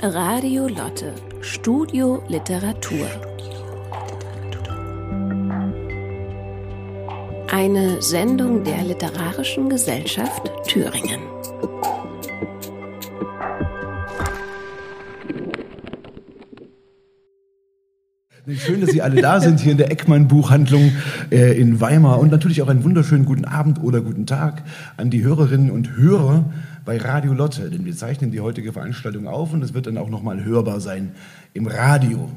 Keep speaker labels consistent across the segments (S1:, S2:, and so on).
S1: Radio Lotte, Studio Literatur. Eine Sendung der Literarischen Gesellschaft Thüringen.
S2: Schön, dass Sie alle da sind hier in der Eckmann-Buchhandlung äh, in Weimar und natürlich auch einen wunderschönen guten Abend oder guten Tag an die Hörerinnen und Hörer bei Radio Lotte, denn wir zeichnen die heutige Veranstaltung auf und es wird dann auch nochmal hörbar sein im Radio.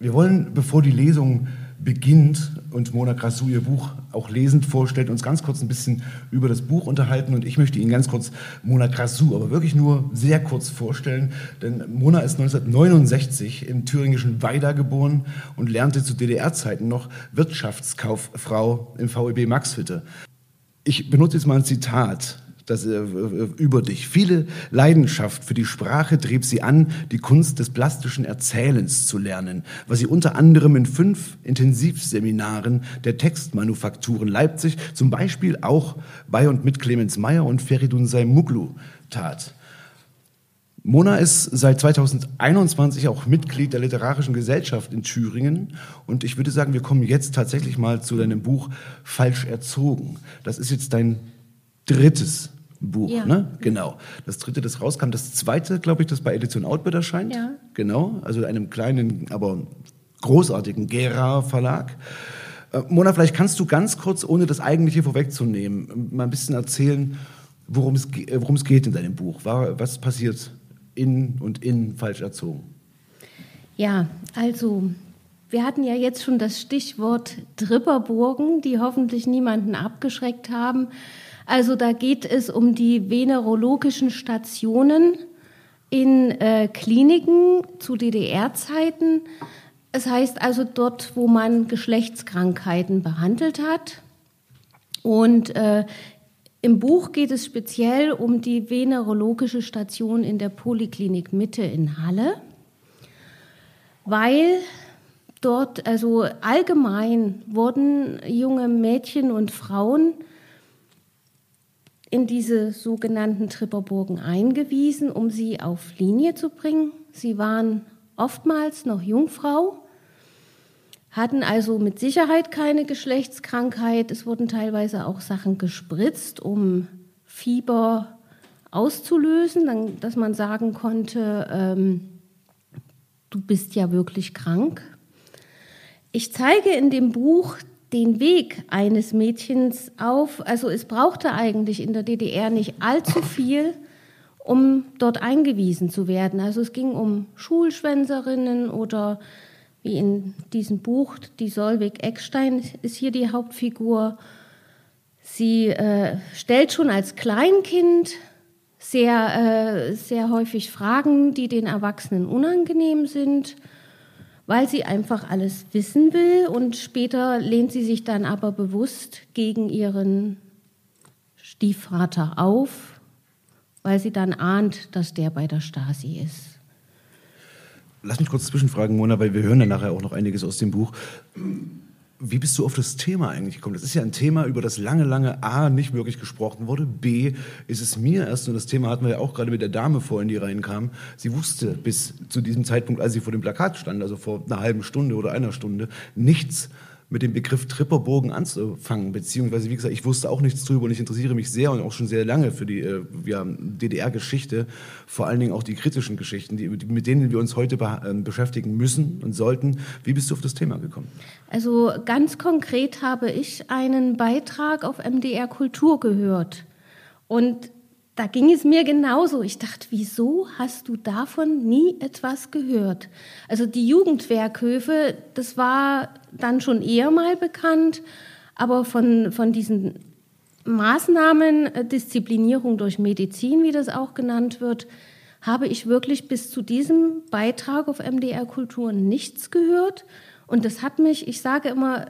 S2: Wir wollen, bevor die Lesung beginnt und Mona Grassou ihr Buch auch lesend vorstellt, uns ganz kurz ein bisschen über das Buch unterhalten und ich möchte Ihnen ganz kurz Mona Grassou, aber wirklich nur sehr kurz vorstellen, denn Mona ist 1969 im thüringischen Weida geboren und lernte zu DDR-Zeiten noch Wirtschaftskauffrau im VEB Maxhütte. Ich benutze jetzt mal ein Zitat das, äh, über dich. Viele Leidenschaft für die Sprache trieb sie an, die Kunst des plastischen Erzählens zu lernen, was sie unter anderem in fünf Intensivseminaren der Textmanufakturen Leipzig, zum Beispiel auch bei und mit Clemens Meyer und Feridun Saimuglu tat. Mona ist seit 2021 auch Mitglied der Literarischen Gesellschaft in Thüringen und ich würde sagen, wir kommen jetzt tatsächlich mal zu deinem Buch Falsch erzogen. Das ist jetzt dein drittes Buch, ja. ne? Genau. Das dritte, das rauskam. Das zweite, glaube ich, das bei Edition Outbird erscheint. Ja. Genau. Also einem kleinen, aber großartigen Gera Verlag. Äh, Mona, vielleicht kannst du ganz kurz, ohne das eigentliche vorwegzunehmen, mal ein bisschen erzählen, worum es, äh, worum es geht in deinem Buch. Was passiert in und in falsch erzogen?
S3: Ja, also wir hatten ja jetzt schon das Stichwort Tripperburgen, die hoffentlich niemanden abgeschreckt haben. Also da geht es um die venerologischen Stationen in äh, Kliniken zu DDR-Zeiten. Es heißt also dort, wo man Geschlechtskrankheiten behandelt hat. Und äh, im Buch geht es speziell um die venerologische Station in der Poliklinik Mitte in Halle, weil dort also allgemein wurden junge Mädchen und Frauen in diese sogenannten Tripperburgen eingewiesen, um sie auf Linie zu bringen. Sie waren oftmals noch Jungfrau, hatten also mit Sicherheit keine Geschlechtskrankheit. Es wurden teilweise auch Sachen gespritzt, um Fieber auszulösen, dass man sagen konnte, ähm, du bist ja wirklich krank. Ich zeige in dem Buch den Weg eines Mädchens auf. Also es brauchte eigentlich in der DDR nicht allzu viel, um dort eingewiesen zu werden. Also es ging um Schulschwänzerinnen oder wie in diesem Buch, die Solveig Eckstein ist hier die Hauptfigur. Sie äh, stellt schon als Kleinkind sehr, äh, sehr häufig Fragen, die den Erwachsenen unangenehm sind weil sie einfach alles wissen will und später lehnt sie sich dann aber bewusst gegen ihren Stiefvater auf, weil sie dann ahnt, dass der bei der Stasi ist.
S2: Lass mich kurz zwischenfragen, Mona, weil wir hören ja nachher auch noch einiges aus dem Buch. Wie bist du auf das Thema eigentlich gekommen? Das ist ja ein Thema, über das lange, lange A nicht wirklich gesprochen wurde. B ist es mir erst, und das Thema hatten wir ja auch gerade mit der Dame vorhin, die reinkam. Sie wusste bis zu diesem Zeitpunkt, als sie vor dem Plakat stand, also vor einer halben Stunde oder einer Stunde, nichts mit dem Begriff Tripperburgen anzufangen. Beziehungsweise, wie gesagt, ich wusste auch nichts drüber und ich interessiere mich sehr und auch schon sehr lange für die äh, ja, DDR-Geschichte, vor allen Dingen auch die kritischen Geschichten, die, mit denen wir uns heute be äh, beschäftigen müssen und sollten. Wie bist du auf das Thema gekommen?
S3: Also ganz konkret habe ich einen Beitrag auf MDR Kultur gehört. Und da ging es mir genauso. Ich dachte, wieso hast du davon nie etwas gehört? Also die Jugendwerkhöfe, das war dann schon eher mal bekannt, aber von, von diesen Maßnahmen, äh, Disziplinierung durch Medizin, wie das auch genannt wird, habe ich wirklich bis zu diesem Beitrag auf MDR Kultur nichts gehört. Und das hat mich, ich sage immer,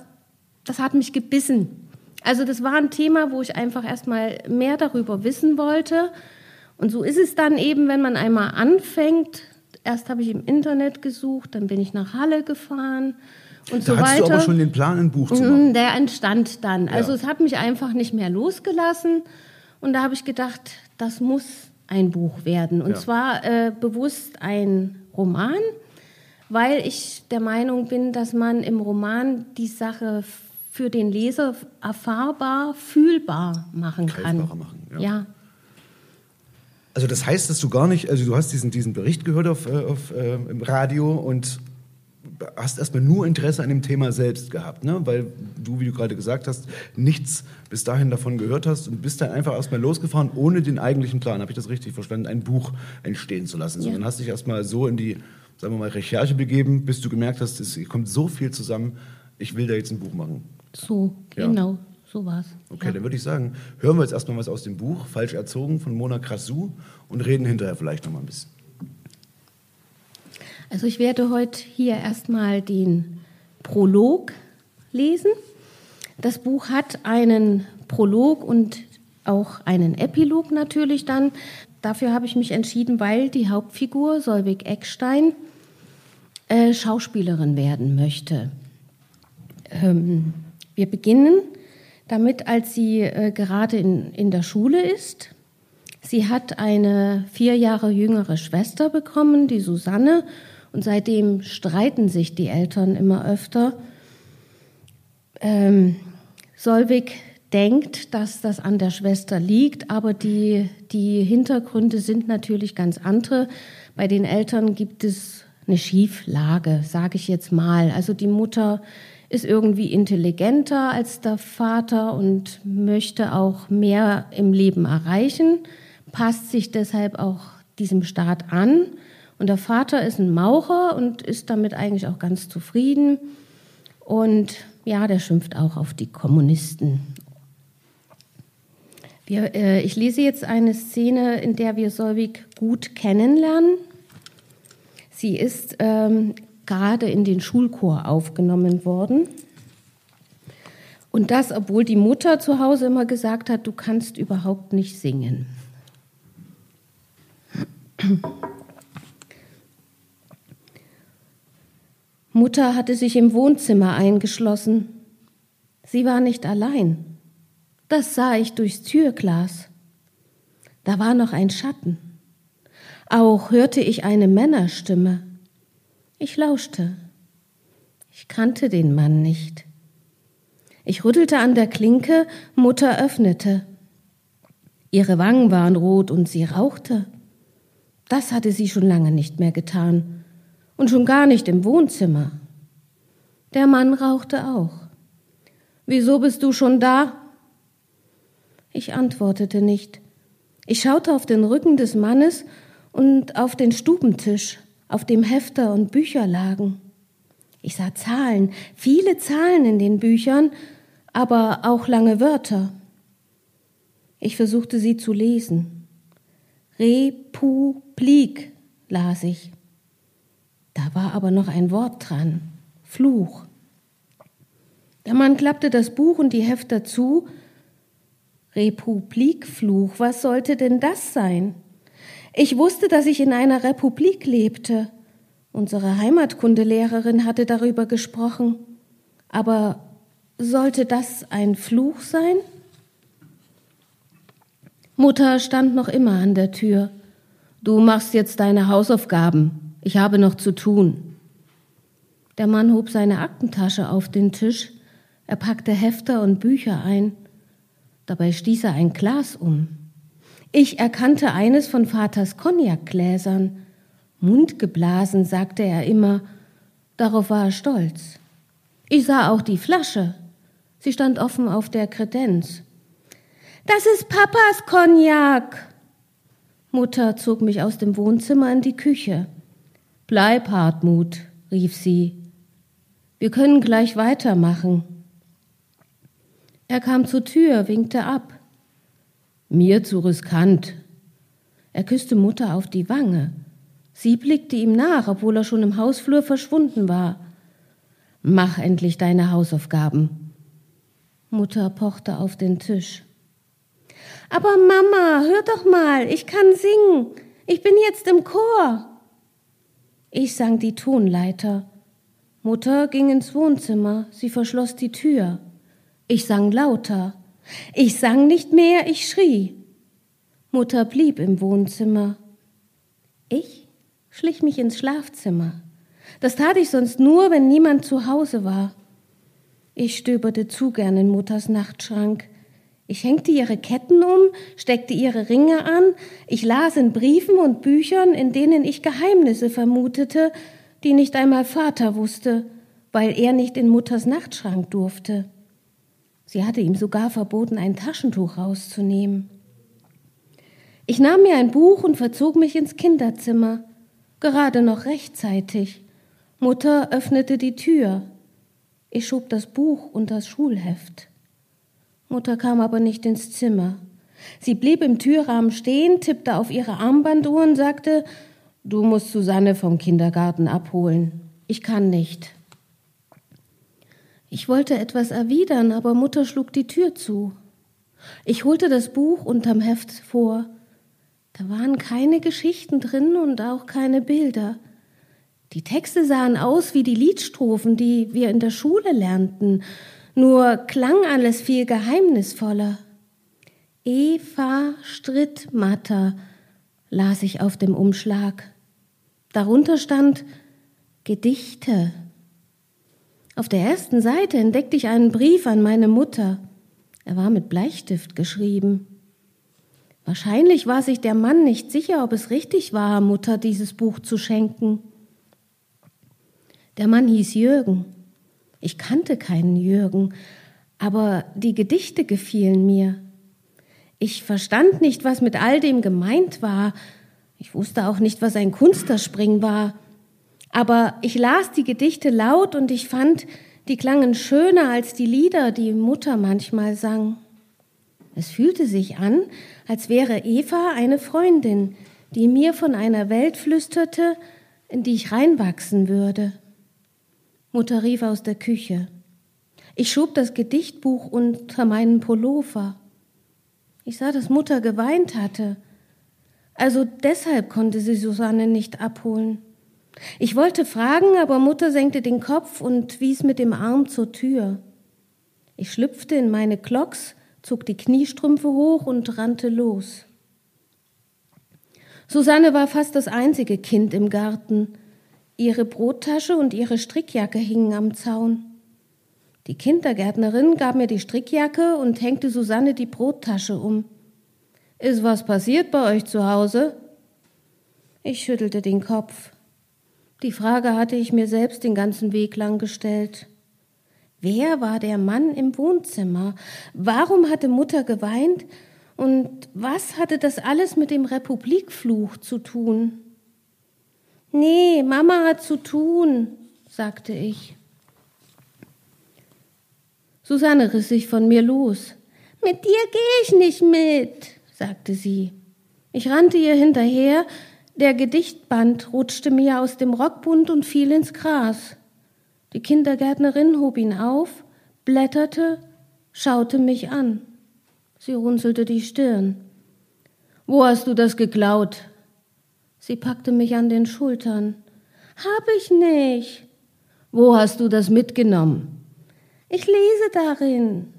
S3: das hat mich gebissen. Also das war ein Thema, wo ich einfach erstmal mehr darüber wissen wollte. Und so ist es dann eben, wenn man einmal anfängt. Erst habe ich im Internet gesucht, dann bin ich nach Halle gefahren und
S2: da
S3: so weiter.
S2: du aber schon den Plan, ein Buch zu machen.
S3: Mm, der entstand dann. Also ja. es hat mich einfach nicht mehr losgelassen. Und da habe ich gedacht, das muss ein Buch werden. Und
S2: Ja.
S3: zwar äh, bewusst ein Roman, weil ich der Meinung bin, dass man im Roman die Sache für den Leser erfahrbar, fühlbar machen kann.
S2: Machen, ja.
S3: ja.
S2: Also das heißt, dass du gar nicht, also du hast diesen, diesen Bericht gehört auf, äh, auf, äh, im Radio und hast erstmal nur Interesse an dem Thema selbst gehabt, ne? weil du, wie du gerade gesagt hast, nichts bis dahin davon gehört hast und bist dann einfach erstmal losgefahren, ohne den eigentlichen Plan, habe ich das richtig verstanden, ein Buch entstehen zu lassen.
S3: Ja.
S2: Sondern hast dich erstmal so in die, sagen wir mal, Recherche begeben, bis du gemerkt hast, es kommt so viel zusammen, ich will da jetzt ein Buch machen.
S3: So,
S2: Ja.
S3: genau, so war's.
S2: Okay, dann würde ich sagen, hören wir jetzt erstmal was aus dem Buch Falsch erzogen von Mona Krasu und reden hinterher vielleicht noch mal ein bisschen.
S3: Also ich werde heute hier erstmal den Prolog lesen. Das Buch hat einen Prolog und auch einen Epilog natürlich dann. Dafür habe ich mich entschieden, weil die Hauptfigur Solveig Eckstein äh, Schauspielerin werden möchte. Ähm, wir beginnen damit, als sie äh, gerade in, in der Schule ist. Sie hat eine vier Jahre jüngere Schwester bekommen, die Susanne, und seitdem streiten sich die Eltern immer öfter. Ähm, Solvig denkt, dass das an der Schwester liegt, aber die, die Hintergründe sind natürlich ganz andere. Bei den Eltern gibt es eine Schieflage, sage ich jetzt mal. Also die Mutter ist irgendwie intelligenter als der Vater und möchte auch mehr im Leben erreichen, passt sich deshalb auch diesem Staat an. Und der Vater ist ein Maucher und ist damit eigentlich auch ganz zufrieden. Und ja, der schimpft auch auf die Kommunisten. Wir, äh, ich lese jetzt eine Szene, in der wir Solvig gut kennenlernen. Sie ist ähm, gerade in den Schulchor aufgenommen worden. Und das, obwohl die Mutter zu Hause immer gesagt hat, du kannst überhaupt nicht singen. Mutter hatte sich im Wohnzimmer eingeschlossen. Sie war nicht allein. Das sah ich durchs Türglas. Da war noch ein Schatten. Auch hörte ich eine Männerstimme. Ich lauschte. Ich kannte den Mann nicht. Ich rüttelte an der Klinke, Mutter öffnete. Ihre Wangen waren rot und sie rauchte. Das hatte sie schon lange nicht mehr getan und schon gar nicht im Wohnzimmer. Der Mann rauchte auch. Wieso bist du schon da? Ich antwortete nicht. Ich schaute auf den Rücken des Mannes und auf den Stubentisch, auf dem Hefter und Bücher lagen. Ich sah Zahlen, viele Zahlen in den Büchern, aber auch lange Wörter. Ich versuchte sie zu lesen. Republik las ich. Da war aber noch ein Wort dran. Fluch. Der Mann klappte das Buch und die Hefter zu. Republikfluch, was sollte denn das sein? Ich wusste, dass ich in einer Republik lebte. Unsere Heimatkundelehrerin hatte darüber gesprochen. Aber sollte das ein Fluch sein? Mutter stand noch immer an der Tür. Du machst jetzt deine Hausaufgaben. Ich habe noch zu tun. Der Mann hob seine Aktentasche auf den Tisch. Er packte Hefter und Bücher ein. Dabei stieß er ein Glas um. Ich erkannte eines von Vaters Cognacgläsern. Mundgeblasen, sagte er immer. Darauf war er stolz. Ich sah auch die Flasche. Sie stand offen auf der Kredenz. Das ist Papas Cognac. Mutter zog mich aus dem Wohnzimmer in die Küche. Bleib, Hartmut, rief sie. Wir können gleich weitermachen. Er kam zur Tür, winkte ab. Mir zu riskant. Er küsste Mutter auf die Wange. Sie blickte ihm nach, obwohl er schon im Hausflur verschwunden war. Mach endlich deine Hausaufgaben. Mutter pochte auf den Tisch. Aber Mama, hör doch mal, ich kann singen. Ich bin jetzt im Chor. Ich sang die Tonleiter. Mutter ging ins Wohnzimmer, sie verschloss die Tür. Ich sang lauter. Ich sang nicht mehr, ich schrie. Mutter blieb im Wohnzimmer. Ich schlich mich ins Schlafzimmer. Das tat ich sonst nur, wenn niemand zu Hause war. Ich stöberte zu gern in Mutters Nachtschrank. Ich hängte ihre Ketten um, steckte ihre Ringe an, ich las in Briefen und Büchern, in denen ich Geheimnisse vermutete, die nicht einmal Vater wusste, weil er nicht in Mutters Nachtschrank durfte. Sie hatte ihm sogar verboten, ein Taschentuch rauszunehmen. Ich nahm mir ein Buch und verzog mich ins Kinderzimmer, gerade noch rechtzeitig. Mutter öffnete die Tür. Ich schob das Buch und das Schulheft. Mutter kam aber nicht ins Zimmer. Sie blieb im Türrahmen stehen, tippte auf ihre Armbanduhr und sagte, Du musst Susanne vom Kindergarten abholen. Ich kann nicht. Ich wollte etwas erwidern, aber Mutter schlug die Tür zu. Ich holte das Buch unterm Heft vor. Da waren keine Geschichten drin und auch keine Bilder. Die Texte sahen aus wie die Liedstrophen, die wir in der Schule lernten, nur klang alles viel geheimnisvoller. Eva Strittmatter las ich auf dem Umschlag. Darunter stand Gedichte. Auf der ersten Seite entdeckte ich einen Brief an meine Mutter. Er war mit Bleistift geschrieben. Wahrscheinlich war sich der Mann nicht sicher, ob es richtig war, Mutter dieses Buch zu schenken. Der Mann hieß Jürgen. Ich kannte keinen Jürgen, aber die Gedichte gefielen mir. Ich verstand nicht, was mit all dem gemeint war. Ich wusste auch nicht, was ein Kunsterspring war. Aber ich las die Gedichte laut und ich fand, die klangen schöner als die Lieder, die Mutter manchmal sang. Es fühlte sich an, als wäre Eva eine Freundin, die mir von einer Welt flüsterte, in die ich reinwachsen würde. Mutter rief aus der Küche. Ich schob das Gedichtbuch unter meinen Pullover. Ich sah, dass Mutter geweint hatte. Also deshalb konnte sie Susanne nicht abholen. Ich wollte fragen, aber Mutter senkte den Kopf und wies mit dem Arm zur Tür. Ich schlüpfte in meine Klocks, zog die Kniestrümpfe hoch und rannte los. Susanne war fast das einzige Kind im Garten. Ihre Brottasche und ihre Strickjacke hingen am Zaun. Die Kindergärtnerin gab mir die Strickjacke und hängte Susanne die Brottasche um. Ist was passiert bei euch zu Hause? Ich schüttelte den Kopf. Die Frage hatte ich mir selbst den ganzen Weg lang gestellt. Wer war der Mann im Wohnzimmer? Warum hatte Mutter geweint? Und was hatte das alles mit dem Republikfluch zu tun? Nee, Mama hat zu tun, sagte ich. Susanne riss sich von mir los. Mit dir gehe ich nicht mit, sagte sie. Ich rannte ihr hinterher, der Gedichtband rutschte mir aus dem Rockbund und fiel ins Gras. Die Kindergärtnerin hob ihn auf, blätterte, schaute mich an. Sie runzelte die Stirn. Wo hast du das geklaut? Sie packte mich an den Schultern. Hab ich nicht. Wo hast du das mitgenommen? Ich lese darin.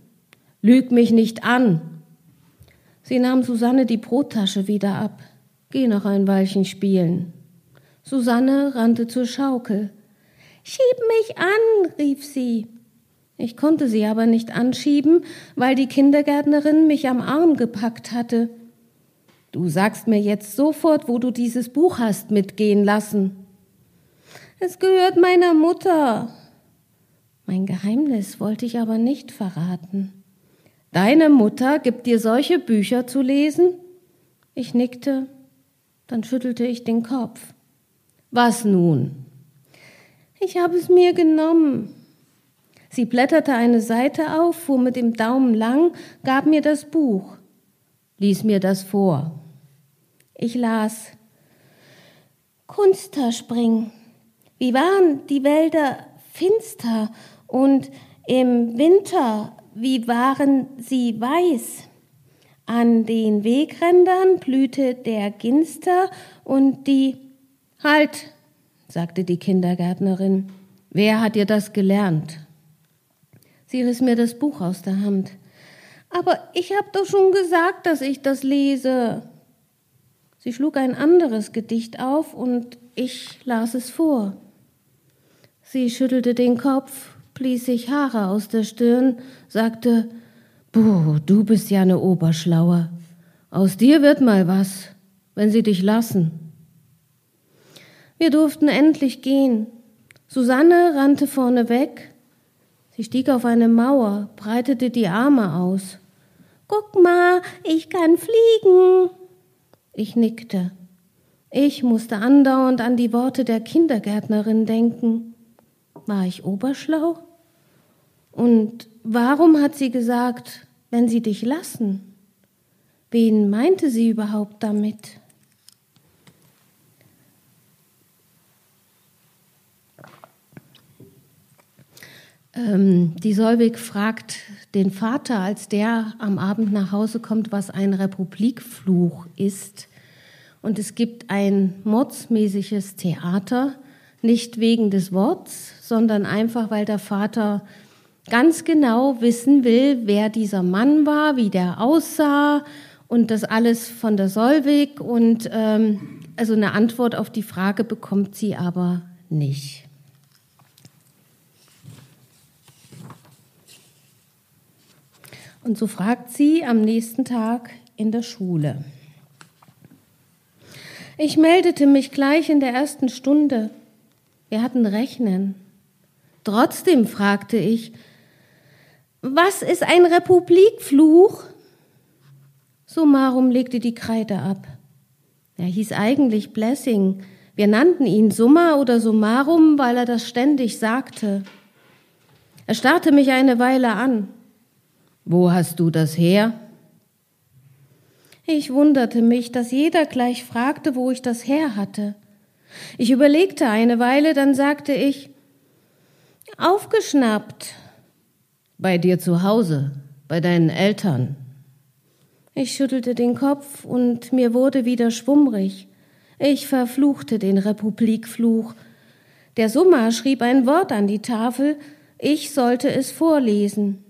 S3: Lüg mich nicht an. Sie nahm Susanne die Brottasche wieder ab. Geh noch ein Weilchen spielen. Susanne rannte zur Schaukel. Schieb mich an, rief sie. Ich konnte sie aber nicht anschieben, weil die Kindergärtnerin mich am Arm gepackt hatte. Du sagst mir jetzt sofort, wo du dieses Buch hast mitgehen lassen. Es gehört meiner Mutter. Mein Geheimnis wollte ich aber nicht verraten. Deine Mutter gibt dir solche Bücher zu lesen? Ich nickte, dann schüttelte ich den Kopf. Was nun? Ich habe es mir genommen. Sie blätterte eine Seite auf, fuhr mit dem Daumen lang, gab mir das Buch. Lies mir das vor. Ich las Kunsterspring. Wie waren die Wälder finster und im Winter, wie waren sie weiß? An den Wegrändern blühte der Ginster und die Halt, sagte die Kindergärtnerin. Wer hat dir das gelernt? Sie riss mir das Buch aus der Hand. Aber ich hab doch schon gesagt, dass ich das lese. Sie schlug ein anderes Gedicht auf und ich las es vor. Sie schüttelte den Kopf, blies sich Haare aus der Stirn, sagte, Buh, du bist ja eine Oberschlaue. Aus dir wird mal was, wenn sie dich lassen. Wir durften endlich gehen. Susanne rannte vorne weg. Sie stieg auf eine Mauer, breitete die Arme aus. Guck mal, ich kann fliegen. Ich nickte. Ich musste andauernd an die Worte der Kindergärtnerin denken. War ich oberschlau? Und warum hat sie gesagt, wenn sie dich lassen? Wen meinte sie überhaupt damit? Ähm, die Solvig fragt den Vater, als der am Abend nach Hause kommt, was ein Republikfluch ist. Und es gibt ein mordsmäßiges Theater, nicht wegen des Worts, sondern einfach, weil der Vater ganz genau wissen will, wer dieser Mann war, wie der aussah und das alles von der Solvig. Und ähm, also eine Antwort auf die Frage bekommt sie aber nicht. Und so fragt sie am nächsten Tag in der Schule. Ich meldete mich gleich in der ersten Stunde. Wir hatten Rechnen. Trotzdem fragte ich, was ist ein Republikfluch? Summarum legte die Kreide ab. Er hieß eigentlich Blessing. Wir nannten ihn Summa oder Summarum, weil er das ständig sagte. Er starrte mich eine Weile an. Wo hast du das her? Ich wunderte mich, dass jeder gleich fragte, wo ich das her hatte. Ich überlegte eine Weile, dann sagte ich, aufgeschnappt. Bei dir zu Hause, bei deinen Eltern. Ich schüttelte den Kopf und mir wurde wieder schwummrig. Ich verfluchte den Republikfluch. Der Summer schrieb ein Wort an die Tafel, ich sollte es vorlesen.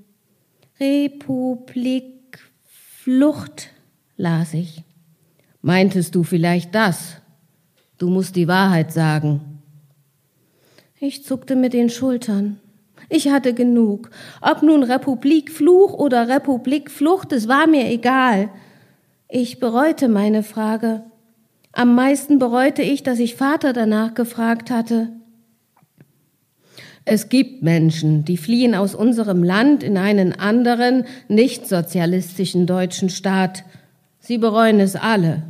S3: Republik Flucht, las ich. Meintest du vielleicht das? Du musst die Wahrheit sagen. Ich zuckte mit den Schultern. Ich hatte genug. Ob nun Republik Fluch oder Republik Flucht, es war mir egal. Ich bereute meine Frage. Am meisten bereute ich, dass ich Vater danach gefragt hatte. Es gibt Menschen, die fliehen aus unserem Land in einen anderen, nicht sozialistischen deutschen Staat. Sie bereuen es alle.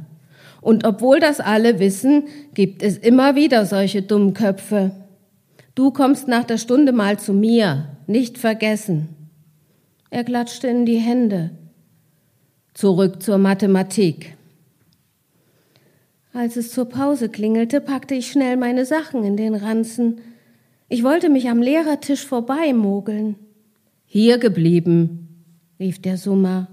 S3: Und obwohl das alle wissen, gibt es immer wieder solche Dummköpfe. Du kommst nach der Stunde mal zu mir, nicht vergessen. Er klatschte in die Hände. Zurück zur Mathematik. Als es zur Pause klingelte, packte ich schnell meine Sachen in den Ranzen. Ich wollte mich am Lehrertisch vorbeimogeln. Hier geblieben, rief der Summer.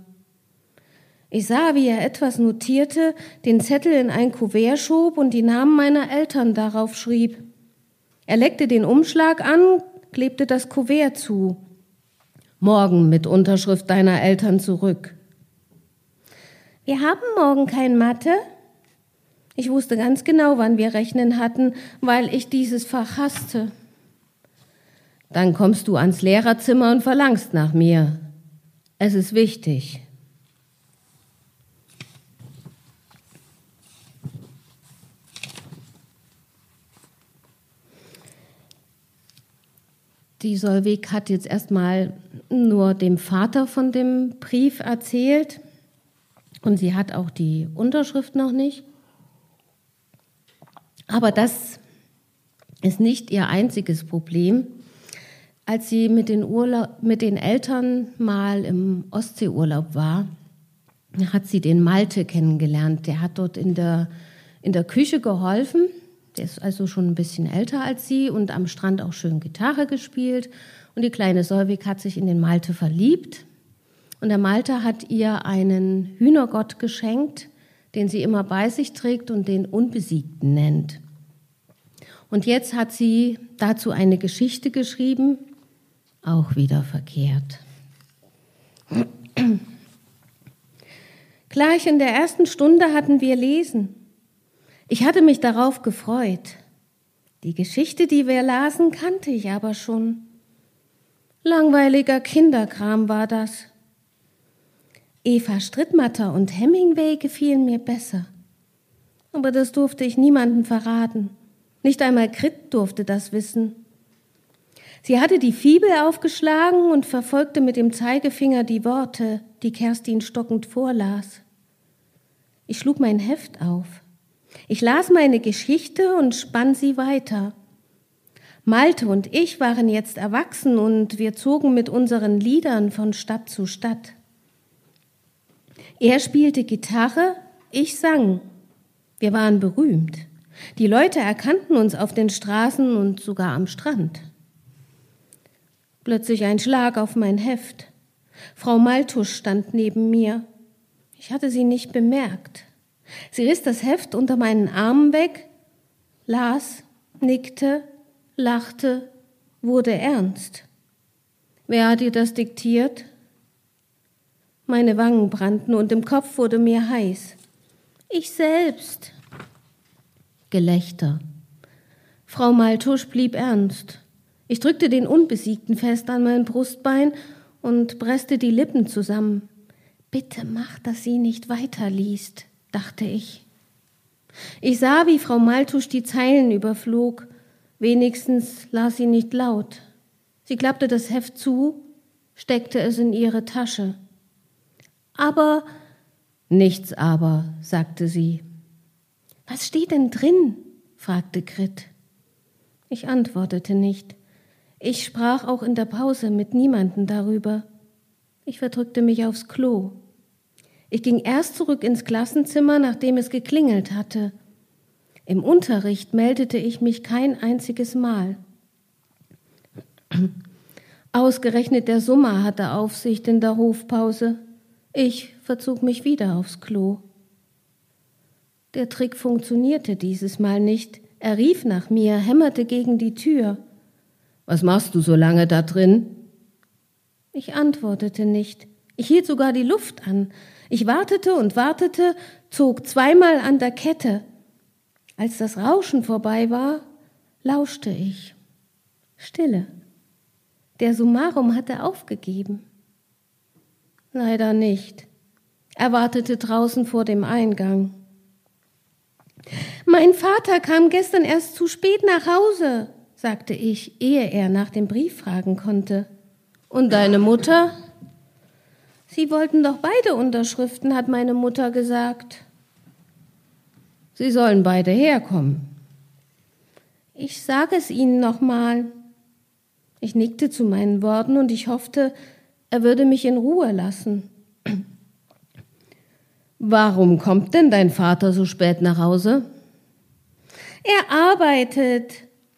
S3: Ich sah, wie er etwas notierte, den Zettel in ein Kuvert schob und die Namen meiner Eltern darauf schrieb. Er leckte den Umschlag an, klebte das Kuvert zu. Morgen mit Unterschrift deiner Eltern zurück. Wir haben morgen kein Mathe. Ich wusste ganz genau, wann wir rechnen hatten, weil ich dieses Fach hasste. Dann kommst du ans Lehrerzimmer und verlangst nach mir. Es ist wichtig. Die Solvig hat jetzt erstmal nur dem Vater von dem Brief erzählt und sie hat auch die Unterschrift noch nicht. Aber das ist nicht ihr einziges Problem. Als sie mit den, Urlaub, mit den Eltern mal im Ostseeurlaub war, hat sie den Malte kennengelernt. Der hat dort in der, in der Küche geholfen. Der ist also schon ein bisschen älter als sie und am Strand auch schön Gitarre gespielt. Und die kleine Solvik hat sich in den Malte verliebt. Und der Malte hat ihr einen Hühnergott geschenkt, den sie immer bei sich trägt und den Unbesiegten nennt. Und jetzt hat sie dazu eine Geschichte geschrieben, auch wieder verkehrt. Gleich in der ersten Stunde hatten wir Lesen. Ich hatte mich darauf gefreut. Die Geschichte, die wir lasen, kannte ich aber schon. Langweiliger Kinderkram war das. Eva Strittmatter und Hemingway gefielen mir besser. Aber das durfte ich niemandem verraten. Nicht einmal Krit durfte das wissen. Sie hatte die Fibel aufgeschlagen und verfolgte mit dem Zeigefinger die Worte, die Kerstin stockend vorlas. Ich schlug mein Heft auf. Ich las meine Geschichte und spann sie weiter. Malte und ich waren jetzt erwachsen und wir zogen mit unseren Liedern von Stadt zu Stadt. Er spielte Gitarre, ich sang. Wir waren berühmt. Die Leute erkannten uns auf den Straßen und sogar am Strand. Plötzlich ein Schlag auf mein Heft. Frau Maltusch stand neben mir. Ich hatte sie nicht bemerkt. Sie riss das Heft unter meinen Armen weg, las, nickte, lachte, wurde ernst. Wer hat ihr das diktiert? Meine Wangen brannten und im Kopf wurde mir heiß. Ich selbst. Gelächter. Frau Maltusch blieb ernst. Ich drückte den Unbesiegten fest an mein Brustbein und presste die Lippen zusammen. Bitte mach, dass sie nicht weiterliest, dachte ich. Ich sah, wie Frau Maltusch die Zeilen überflog. Wenigstens las sie nicht laut. Sie klappte das Heft zu, steckte es in ihre Tasche. Aber nichts aber, sagte sie. Was steht denn drin? fragte Grit. Ich antwortete nicht. Ich sprach auch in der Pause mit niemanden darüber. Ich verdrückte mich aufs Klo. Ich ging erst zurück ins Klassenzimmer, nachdem es geklingelt hatte. Im Unterricht meldete ich mich kein einziges Mal. Ausgerechnet der Summer hatte Aufsicht in der Hofpause. Ich verzog mich wieder aufs Klo. Der Trick funktionierte dieses Mal nicht. Er rief nach mir, hämmerte gegen die Tür. Was machst du so lange da drin? Ich antwortete nicht. Ich hielt sogar die Luft an. Ich wartete und wartete, zog zweimal an der Kette. Als das Rauschen vorbei war, lauschte ich. Stille. Der Summarum hatte aufgegeben. Leider nicht. Er wartete draußen vor dem Eingang. Mein Vater kam gestern erst zu spät nach Hause, sagte ich, ehe er nach dem Brief fragen konnte. Und deine Mutter? Sie wollten doch beide Unterschriften, hat meine Mutter gesagt. Sie sollen beide herkommen. Ich sage es Ihnen nochmal. Ich nickte zu meinen Worten und ich hoffte, er würde mich in Ruhe lassen. Warum kommt denn dein Vater so spät nach Hause? Er arbeitet,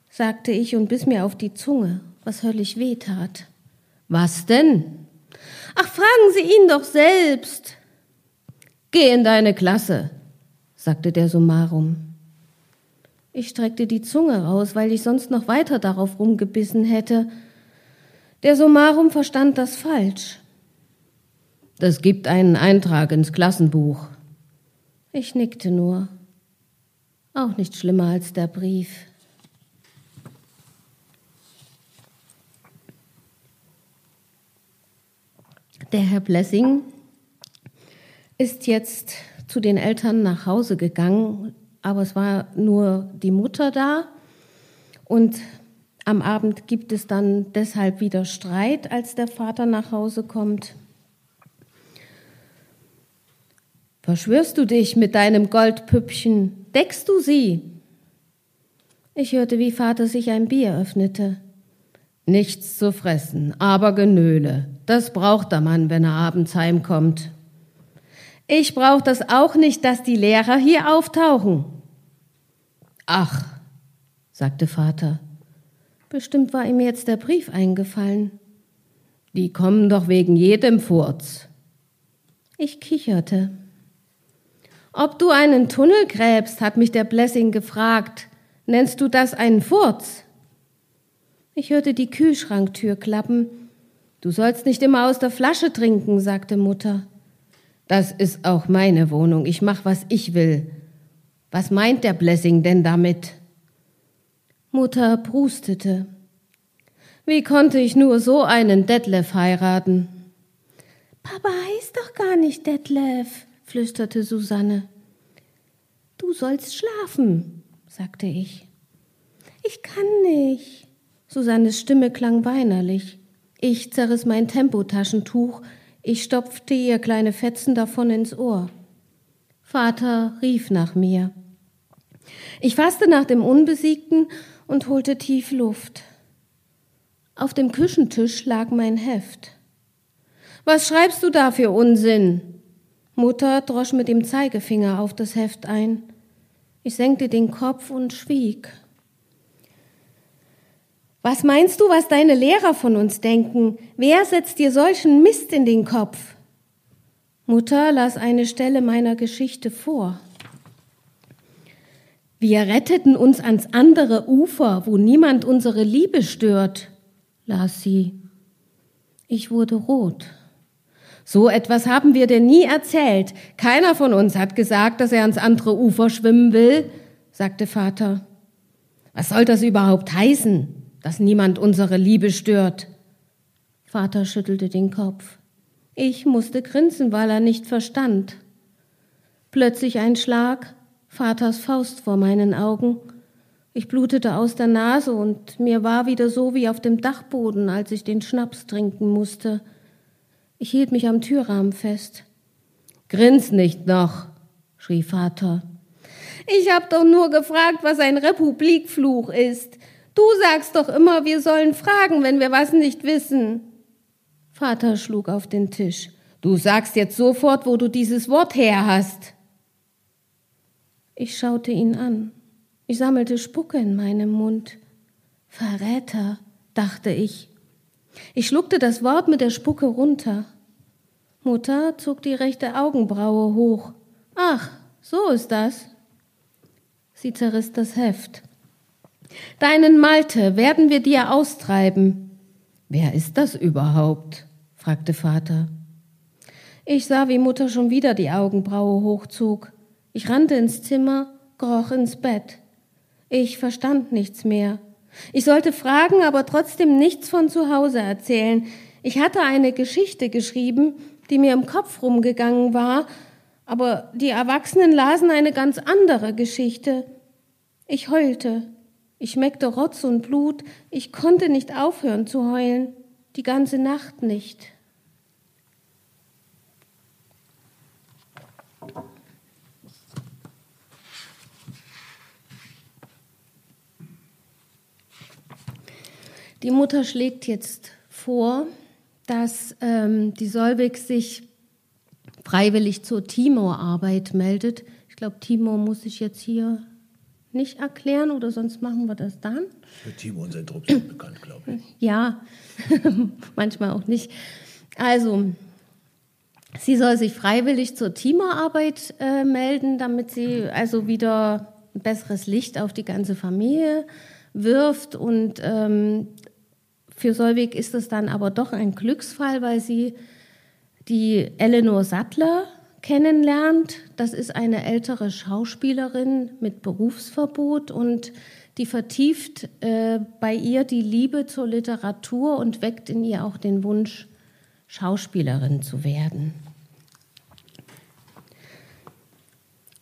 S3: sagte ich und biss mir auf die Zunge, was höllisch weh tat. Was denn? Ach, fragen Sie ihn doch selbst. Geh in deine Klasse, sagte der Summarum. Ich streckte die Zunge raus, weil ich sonst noch weiter darauf rumgebissen hätte. Der Summarum verstand das falsch. Das gibt einen Eintrag ins Klassenbuch. Ich nickte nur. Auch nicht schlimmer als der Brief. Der Herr Blessing ist jetzt zu den Eltern nach Hause gegangen, aber es war nur die Mutter da und am Abend gibt es dann deshalb wieder Streit, als der Vater nach Hause kommt. Verschwörst du dich mit deinem Goldpüppchen? Deckst du sie? Ich hörte, wie Vater sich ein Bier öffnete. Nichts zu fressen, aber Genöle. Das braucht der Mann, wenn er abends heimkommt. Ich brauch das auch nicht, dass die Lehrer hier auftauchen. Ach, sagte Vater. Bestimmt war ihm jetzt der Brief eingefallen. Die kommen doch wegen jedem Furz. Ich kicherte. Ob du einen Tunnel gräbst, hat mich der Blessing gefragt. Nennst du das einen Furz? Ich hörte die Kühlschranktür klappen. Du sollst nicht immer aus der Flasche trinken, sagte Mutter. Das ist auch meine Wohnung. Ich mach, was ich will. Was meint der Blessing denn damit? Mutter prustete. Wie konnte ich nur so einen Detlef heiraten? Papa heißt doch gar nicht Detlef, flüsterte Susanne. Du sollst schlafen, sagte ich. Ich kann nicht. Susannes Stimme klang weinerlich. Ich zerriss mein Tempotaschentuch, ich stopfte ihr kleine Fetzen davon ins Ohr. Vater rief nach mir. Ich fasste nach dem Unbesiegten und holte tief Luft. Auf dem Küchentisch lag mein Heft. Was schreibst du da für Unsinn? Mutter drosch mit dem Zeigefinger auf das Heft ein. Ich senkte den Kopf und schwieg. Was meinst du, was deine Lehrer von uns denken? Wer setzt dir solchen Mist in den Kopf? Mutter las eine Stelle meiner Geschichte vor. Wir retteten uns ans andere Ufer, wo niemand unsere Liebe stört, las sie. Ich wurde rot. So etwas haben wir denn nie erzählt. Keiner von uns hat gesagt, dass er ans andere Ufer schwimmen will, sagte Vater. Was soll das überhaupt heißen, dass niemand unsere Liebe stört? Vater schüttelte den Kopf. Ich musste grinsen, weil er nicht verstand. Plötzlich ein Schlag, Vaters Faust vor meinen Augen. Ich blutete aus der Nase und mir war wieder so wie auf dem Dachboden, als ich den Schnaps trinken musste. Ich hielt mich am Türrahmen fest. Grins nicht noch, schrie Vater. Ich hab doch nur gefragt, was ein Republikfluch ist. Du sagst doch immer, wir sollen fragen, wenn wir was nicht wissen. Vater schlug auf den Tisch. Du sagst jetzt sofort, wo du dieses Wort her hast. Ich schaute ihn an. Ich sammelte Spucke in meinem Mund. Verräter, dachte ich. Ich schluckte das Wort mit der Spucke runter. Mutter zog die rechte Augenbraue hoch. Ach, so ist das. Sie zerriss das Heft. Deinen Malte werden wir dir austreiben. Wer ist das überhaupt? fragte Vater. Ich sah, wie Mutter schon wieder die Augenbraue hochzog. Ich rannte ins Zimmer, kroch ins Bett. Ich verstand nichts mehr. Ich sollte fragen, aber trotzdem nichts von zu Hause erzählen. Ich hatte eine Geschichte geschrieben, die mir im Kopf rumgegangen war, aber die Erwachsenen lasen eine ganz andere Geschichte. Ich heulte. Ich schmeckte Rotz und Blut. Ich konnte nicht aufhören zu heulen. Die ganze Nacht nicht. Die Mutter schlägt jetzt vor, dass ähm, die Solvik sich freiwillig zur Timor-Arbeit meldet. Ich glaube, Timor muss ich jetzt hier nicht erklären oder sonst machen wir das dann.
S2: Für Timor und sein Trupp sind bekannt, glaube ich.
S3: Ja, manchmal auch nicht. Also, sie soll sich freiwillig zur Timor-Arbeit äh, melden, damit sie also wieder ein besseres Licht auf die ganze Familie wirft und ähm, für Solvig ist es dann aber doch ein Glücksfall, weil sie die Eleanor Sattler kennenlernt. Das ist eine ältere Schauspielerin mit Berufsverbot und die vertieft äh, bei ihr die Liebe zur Literatur und weckt in ihr auch den Wunsch, Schauspielerin zu werden.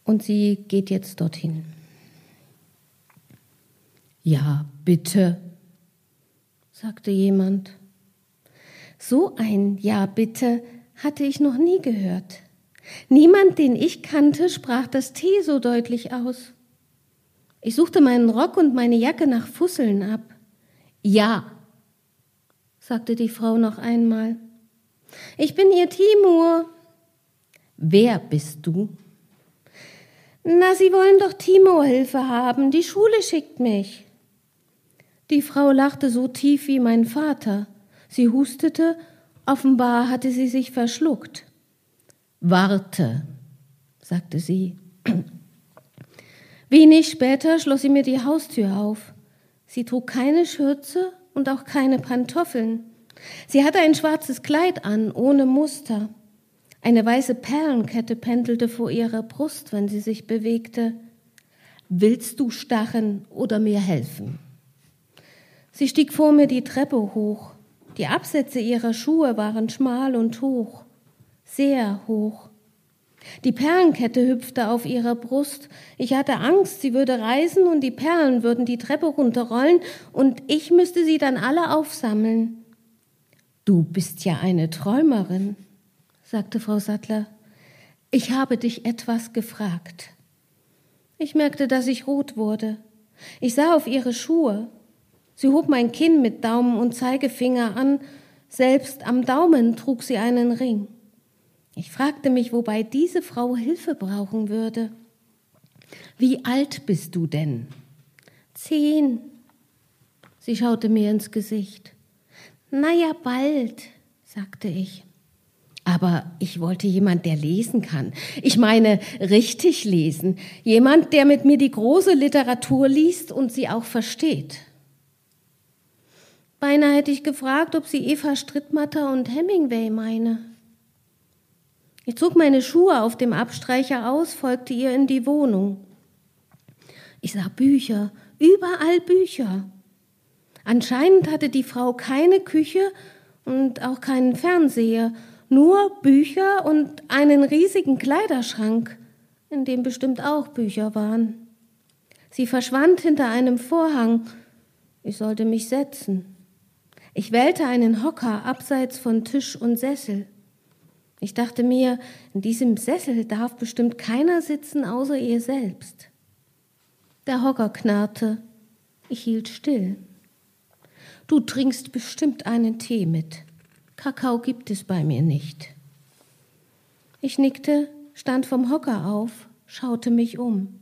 S3: Und sie geht jetzt dorthin. Ja, bitte, sagte jemand. So ein Ja bitte hatte ich noch nie gehört. Niemand, den ich kannte, sprach das T so deutlich aus. Ich suchte meinen Rock und meine Jacke nach Fusseln ab. Ja, sagte die Frau noch einmal. Ich bin ihr Timur. Wer bist du? Na, Sie wollen doch Timur Hilfe haben. Die Schule schickt mich. Die Frau lachte so tief wie mein Vater. Sie hustete, offenbar hatte sie sich verschluckt. Warte, sagte sie. Wenig später schloss sie mir die Haustür auf. Sie trug keine Schürze und auch keine Pantoffeln. Sie hatte ein schwarzes Kleid an, ohne Muster. Eine weiße Perlenkette pendelte vor ihrer Brust, wenn sie sich bewegte. willst du stachen oder mir helfen? Sie stieg vor mir die Treppe hoch. Die Absätze ihrer Schuhe waren schmal und hoch, sehr hoch. Die Perlenkette hüpfte auf ihrer Brust. Ich hatte Angst, sie würde reißen und die Perlen würden die Treppe runterrollen und ich müsste sie dann alle aufsammeln. Du bist ja eine Träumerin, sagte Frau Sattler. Ich habe dich etwas gefragt. Ich merkte, dass ich rot wurde. Ich sah auf ihre Schuhe. Sie hob mein Kinn mit Daumen und Zeigefinger an, selbst am Daumen trug sie einen Ring. Ich fragte mich, wobei diese Frau Hilfe brauchen würde. Wie alt bist du denn? Zehn. Sie schaute mir ins Gesicht. Na ja, bald, sagte ich. Aber ich wollte jemand, der lesen kann. Ich meine, richtig lesen. Jemand, der mit mir die große Literatur liest und sie auch versteht. Beinahe hätte ich gefragt, ob sie Eva Strittmatter und Hemingway meine. Ich zog meine Schuhe auf dem Abstreicher aus, folgte ihr in die Wohnung. Ich sah Bücher, überall Bücher. Anscheinend hatte die Frau keine Küche und auch keinen Fernseher, nur Bücher und einen riesigen Kleiderschrank, in dem bestimmt auch Bücher waren. Sie verschwand hinter einem Vorhang. Ich sollte mich setzen. Ich wählte einen Hocker abseits von Tisch und Sessel. Ich dachte mir, in diesem Sessel darf bestimmt keiner sitzen außer ihr selbst. Der Hocker knarrte. Ich hielt still. Du trinkst bestimmt einen Tee mit. Kakao gibt es bei mir nicht. Ich nickte, stand vom Hocker auf, schaute mich um.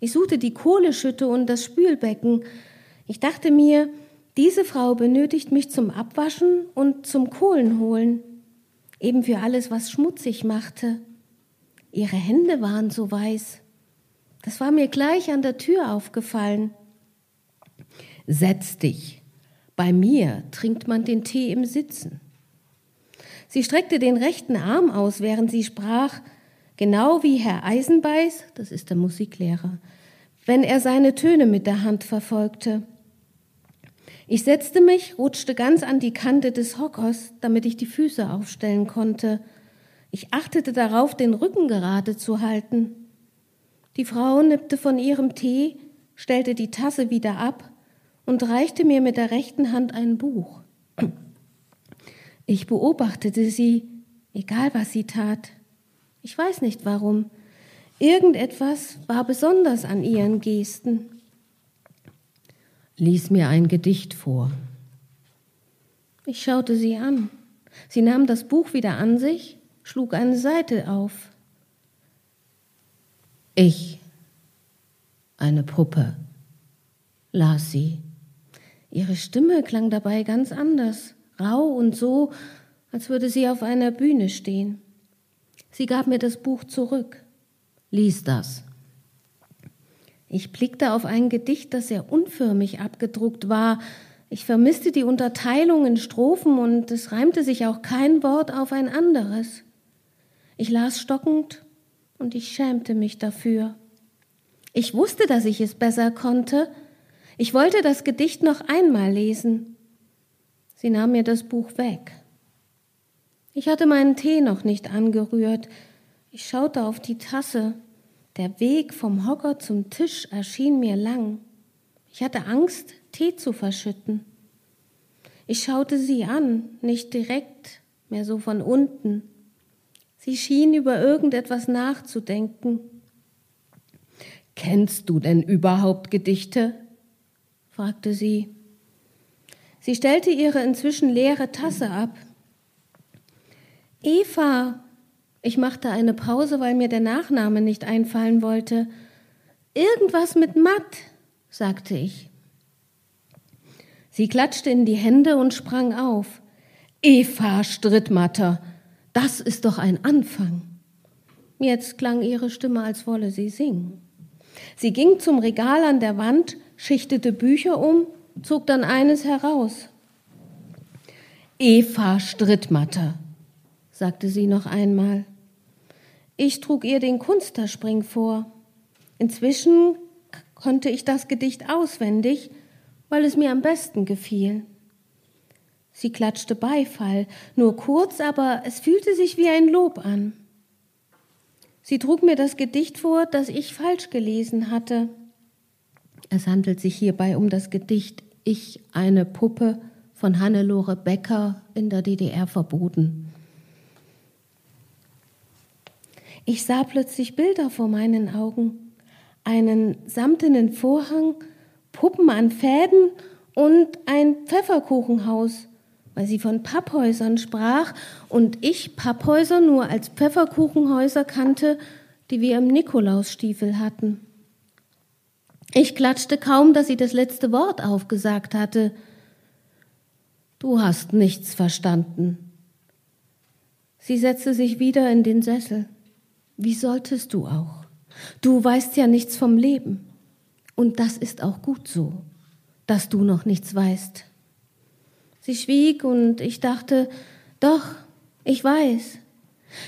S3: Ich suchte die Kohleschütte und das Spülbecken. Ich dachte mir, diese Frau benötigt mich zum Abwaschen und zum Kohlenholen, eben für alles, was schmutzig machte. Ihre Hände waren so weiß. Das war mir gleich an der Tür aufgefallen. Setz dich. Bei mir trinkt man den Tee im Sitzen. Sie streckte den rechten Arm aus, während sie sprach, genau wie Herr Eisenbeiß, das ist der Musiklehrer, wenn er seine Töne mit der Hand verfolgte. Ich setzte mich, rutschte ganz an die Kante des Hockers, damit ich die Füße aufstellen konnte. Ich achtete darauf, den Rücken gerade zu halten. Die Frau nippte von ihrem Tee, stellte die Tasse wieder ab und reichte mir mit der rechten Hand ein Buch. Ich beobachtete sie, egal was sie tat. Ich weiß nicht warum. Irgendetwas war besonders an ihren Gesten lies mir ein Gedicht vor. Ich schaute sie an. Sie nahm das Buch wieder an sich, schlug eine Seite auf. Ich, eine Puppe, las sie. Ihre Stimme klang dabei ganz anders, rau und so, als würde sie auf einer Bühne stehen. Sie gab mir das Buch zurück. Lies das. Ich blickte auf ein Gedicht, das sehr unförmig abgedruckt war. Ich vermisste die Unterteilung in Strophen und es reimte sich auch kein Wort auf ein anderes. Ich las stockend und ich schämte mich dafür. Ich wusste, dass ich es besser konnte. Ich wollte das Gedicht noch einmal lesen. Sie nahm mir das Buch weg. Ich hatte meinen Tee noch nicht angerührt. Ich schaute auf die Tasse. Der Weg vom Hocker zum Tisch erschien mir lang. Ich hatte Angst, Tee zu verschütten. Ich schaute sie an, nicht direkt, mehr so von unten. Sie schien über irgendetwas nachzudenken. Kennst du denn überhaupt Gedichte? fragte sie. Sie stellte ihre inzwischen leere Tasse ab. Eva, ich machte eine Pause, weil mir der Nachname nicht einfallen wollte. Irgendwas mit Matt, sagte ich. Sie klatschte in die Hände und sprang auf. Eva Strittmatter, das ist doch ein Anfang. Jetzt klang ihre Stimme, als wolle sie singen. Sie ging zum Regal an der Wand, schichtete Bücher um, zog dann eines heraus. Eva Strittmatter, sagte sie noch einmal. Ich trug ihr den Kunsterspring vor. Inzwischen konnte ich das Gedicht auswendig, weil es mir am besten gefiel. Sie klatschte Beifall, nur kurz, aber es fühlte sich wie ein Lob an. Sie trug mir das Gedicht vor, das ich falsch gelesen hatte. Es handelt sich hierbei um das Gedicht Ich, eine Puppe von Hannelore Becker in der DDR verboten. Ich sah plötzlich Bilder vor meinen Augen, einen samtenen Vorhang, Puppen an Fäden und ein Pfefferkuchenhaus weil sie von Papphäusern sprach und ich Papphäuser nur als Pfefferkuchenhäuser kannte, die wir im Nikolausstiefel hatten. Ich klatschte kaum, dass sie das letzte Wort aufgesagt hatte. Du hast nichts verstanden. Sie setzte sich wieder in den Sessel. Wie solltest du auch? Du weißt ja nichts vom Leben. Und das ist auch gut so, dass du noch nichts weißt. Sie schwieg und ich dachte, doch, ich weiß.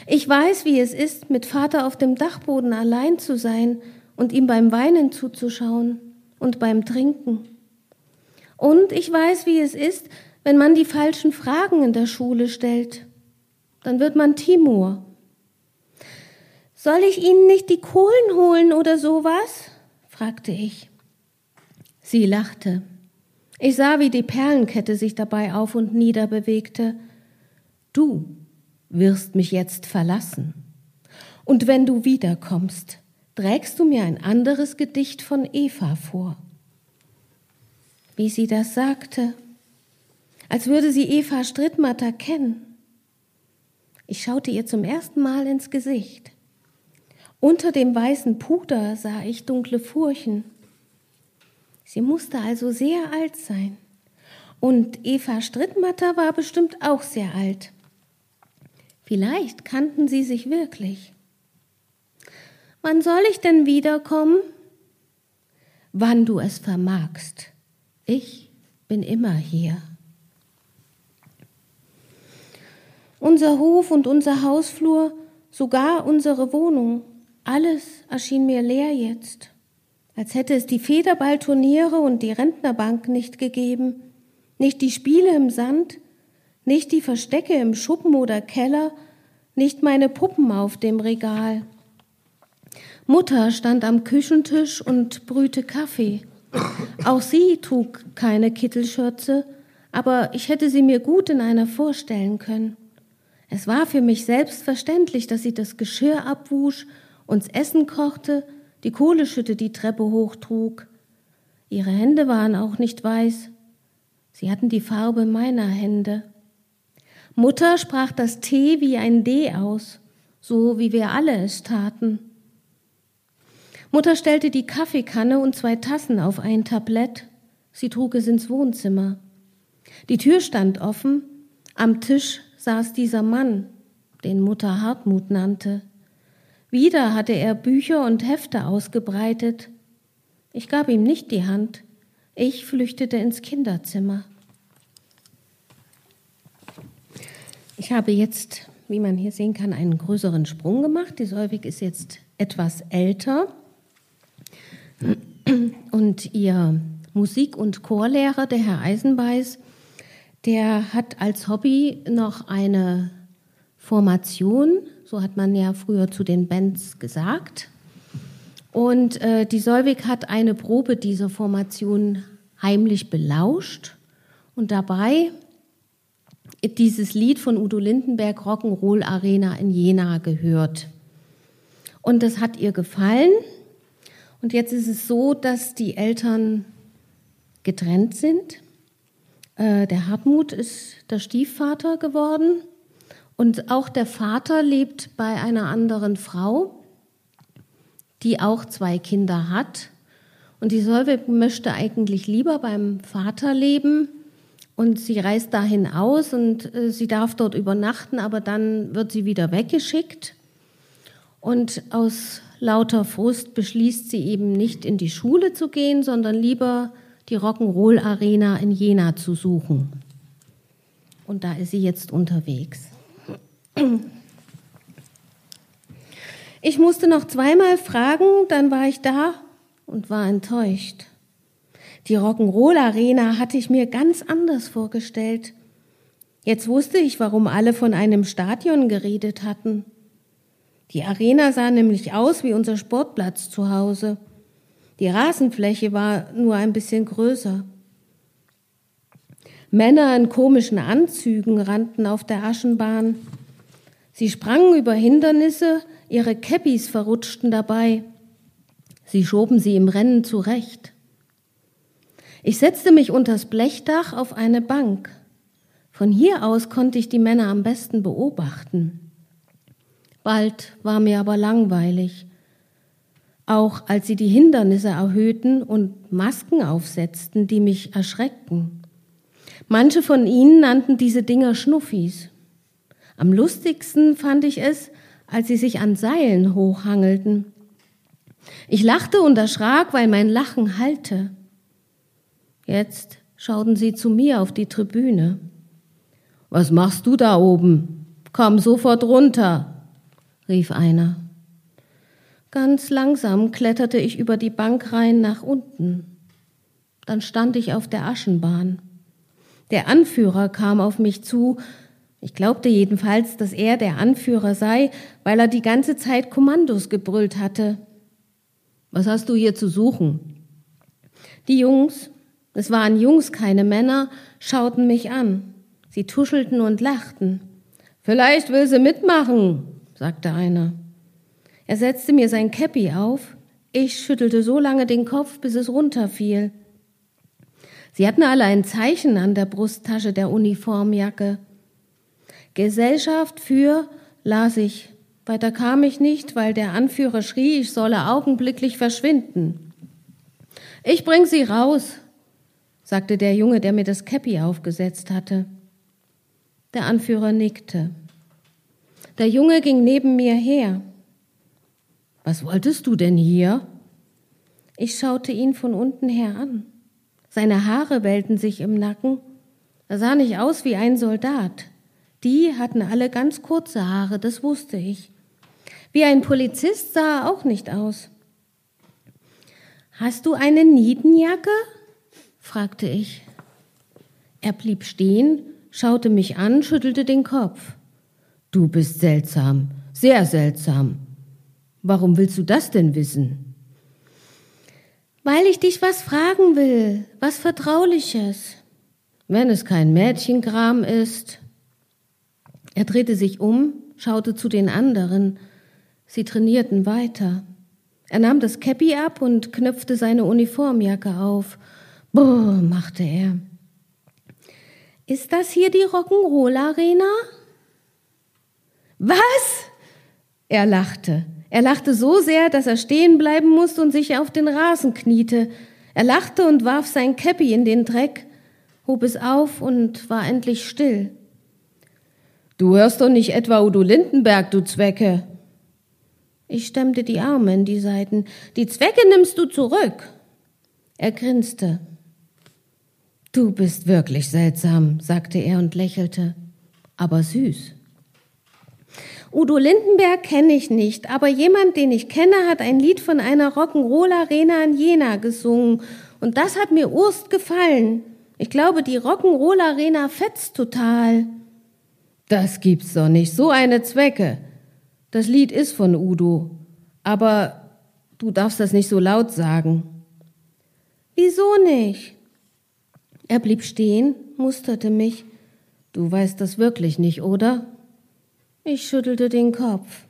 S3: Ich weiß, wie es ist, mit Vater auf dem Dachboden allein zu sein und ihm beim Weinen zuzuschauen und beim Trinken. Und ich weiß, wie es ist, wenn man die falschen Fragen in der Schule stellt. Dann wird man Timur. Soll ich Ihnen nicht die Kohlen holen oder sowas? fragte ich. Sie lachte. Ich sah, wie die Perlenkette sich dabei auf und nieder bewegte. Du wirst mich jetzt verlassen. Und wenn du wiederkommst, trägst du mir ein anderes Gedicht von Eva vor. Wie sie das sagte, als würde sie Eva Strittmatter kennen. Ich schaute ihr zum ersten Mal ins Gesicht. Unter dem weißen Puder sah ich dunkle Furchen. Sie musste also sehr alt sein. Und Eva Strittmatter war bestimmt auch sehr alt. Vielleicht kannten sie sich wirklich. Wann soll ich denn wiederkommen? Wann du es vermagst. Ich bin immer hier. Unser Hof und unser Hausflur, sogar unsere Wohnung, alles erschien mir leer jetzt als hätte es die Federballturniere und die Rentnerbank nicht gegeben, nicht die Spiele im Sand, nicht die Verstecke im Schuppen oder Keller, nicht meine Puppen auf dem Regal. Mutter stand am Küchentisch und brühte Kaffee. Auch sie trug keine Kittelschürze, aber ich hätte sie mir gut in einer vorstellen können. Es war für mich selbstverständlich, dass sie das Geschirr abwusch, uns Essen kochte, die Kohleschütte die Treppe hochtrug. Ihre Hände waren auch nicht weiß. Sie hatten die Farbe meiner Hände. Mutter sprach das T wie ein D aus, so wie wir alle es taten. Mutter stellte die Kaffeekanne und zwei Tassen auf ein Tablett. Sie trug es ins Wohnzimmer. Die Tür stand offen. Am Tisch saß dieser Mann, den Mutter Hartmut nannte. Wieder hatte er Bücher und Hefte ausgebreitet. Ich gab ihm nicht die Hand. Ich flüchtete ins Kinderzimmer. Ich habe jetzt, wie man hier sehen kann, einen größeren Sprung gemacht. Die Solvik ist jetzt etwas älter. Und ihr Musik- und Chorlehrer, der Herr Eisenbeiß, der hat als Hobby noch eine Formation so hat man ja früher zu den Bands gesagt. Und äh, die Solvik hat eine Probe dieser Formation heimlich belauscht und dabei dieses Lied von Udo Lindenberg Rock'n'Roll Arena in Jena gehört. Und das hat ihr gefallen. Und jetzt ist es so, dass die Eltern getrennt sind. Äh, der Hartmut ist der Stiefvater geworden und auch der Vater lebt bei einer anderen Frau, die auch zwei Kinder hat. Und die Solve möchte eigentlich lieber beim Vater leben. Und sie reist dahin aus und äh, sie darf dort übernachten, aber dann wird sie wieder weggeschickt. Und aus lauter Frust beschließt sie eben nicht in die Schule zu gehen, sondern lieber die Rock'n'Roll Arena in Jena zu suchen. Und da ist sie jetzt unterwegs. Ich musste noch zweimal fragen, dann war ich da und war enttäuscht. Die Rock'n'Roll-Arena hatte ich mir ganz anders vorgestellt. Jetzt wusste ich, warum alle von einem Stadion geredet hatten. Die Arena sah nämlich aus wie unser Sportplatz zu Hause. Die Rasenfläche war nur ein bisschen größer. Männer in komischen Anzügen rannten auf der Aschenbahn. Sie sprangen über Hindernisse, ihre Käppis verrutschten dabei. Sie schoben sie im Rennen zurecht. Ich setzte mich unters Blechdach auf eine Bank. Von hier aus konnte ich die Männer am besten beobachten. Bald war mir aber langweilig. Auch als sie die Hindernisse erhöhten und Masken aufsetzten, die mich erschreckten. Manche von ihnen nannten diese Dinger Schnuffis. Am lustigsten fand ich es, als sie sich an Seilen hochhangelten. Ich lachte und erschrak, weil mein Lachen hallte. Jetzt schauten sie zu mir auf die Tribüne. Was machst du da oben? Komm sofort runter, rief einer. Ganz langsam kletterte ich über die Bankreihen nach unten. Dann stand ich auf der Aschenbahn. Der Anführer kam auf mich zu. Ich glaubte jedenfalls, dass er der Anführer sei, weil er die ganze Zeit Kommandos gebrüllt hatte. Was hast du hier zu suchen? Die Jungs, es waren Jungs, keine Männer, schauten mich an. Sie tuschelten und lachten. Vielleicht will sie mitmachen, sagte einer. Er setzte mir sein Käppi auf. Ich schüttelte so lange den Kopf, bis es runterfiel. Sie hatten alle ein Zeichen an der Brusttasche der Uniformjacke. Gesellschaft für, las ich. Weiter kam ich nicht, weil der Anführer schrie, ich solle augenblicklich verschwinden. Ich bring sie raus, sagte der Junge, der mir das Käppi aufgesetzt hatte. Der Anführer nickte. Der Junge ging neben mir her. Was wolltest du denn hier? Ich schaute ihn von unten her an. Seine Haare wellten sich im Nacken. Er sah nicht aus wie ein Soldat. Die hatten alle ganz kurze Haare, das wusste ich. Wie ein Polizist sah er auch nicht aus. Hast du eine Nietenjacke? fragte ich. Er blieb stehen, schaute mich an, schüttelte den Kopf. Du bist seltsam, sehr seltsam. Warum willst du das denn wissen? Weil ich dich was fragen will, was Vertrauliches. Wenn es kein Mädchenkram ist. Er drehte sich um, schaute zu den anderen. Sie trainierten weiter. Er nahm das Käppi ab und knöpfte seine Uniformjacke auf. Brr, machte er. Ist das hier die Rock'n'Roll-Arena? Was? Er lachte. Er lachte so sehr, dass er stehen bleiben musste und sich auf den Rasen kniete. Er lachte und warf sein Käppi in den Dreck, hob es auf und war endlich still. Du hörst doch nicht etwa Udo Lindenberg, du Zwecke, ich stemmte die Arme in die Seiten. Die Zwecke nimmst du zurück. Er grinste. Du bist wirklich seltsam, sagte er und lächelte, aber süß. Udo Lindenberg kenne ich nicht, aber jemand, den ich kenne, hat ein Lied von einer Rock'n'Roll-Arena in Jena gesungen und das hat mir urst gefallen. Ich glaube, die Rock'n'Roll-Arena fetzt total. Das gibt's doch nicht, so eine Zwecke. Das Lied ist von Udo, aber du darfst das nicht so laut sagen. Wieso nicht? Er blieb stehen, musterte mich. Du weißt das wirklich nicht, oder? Ich schüttelte den Kopf.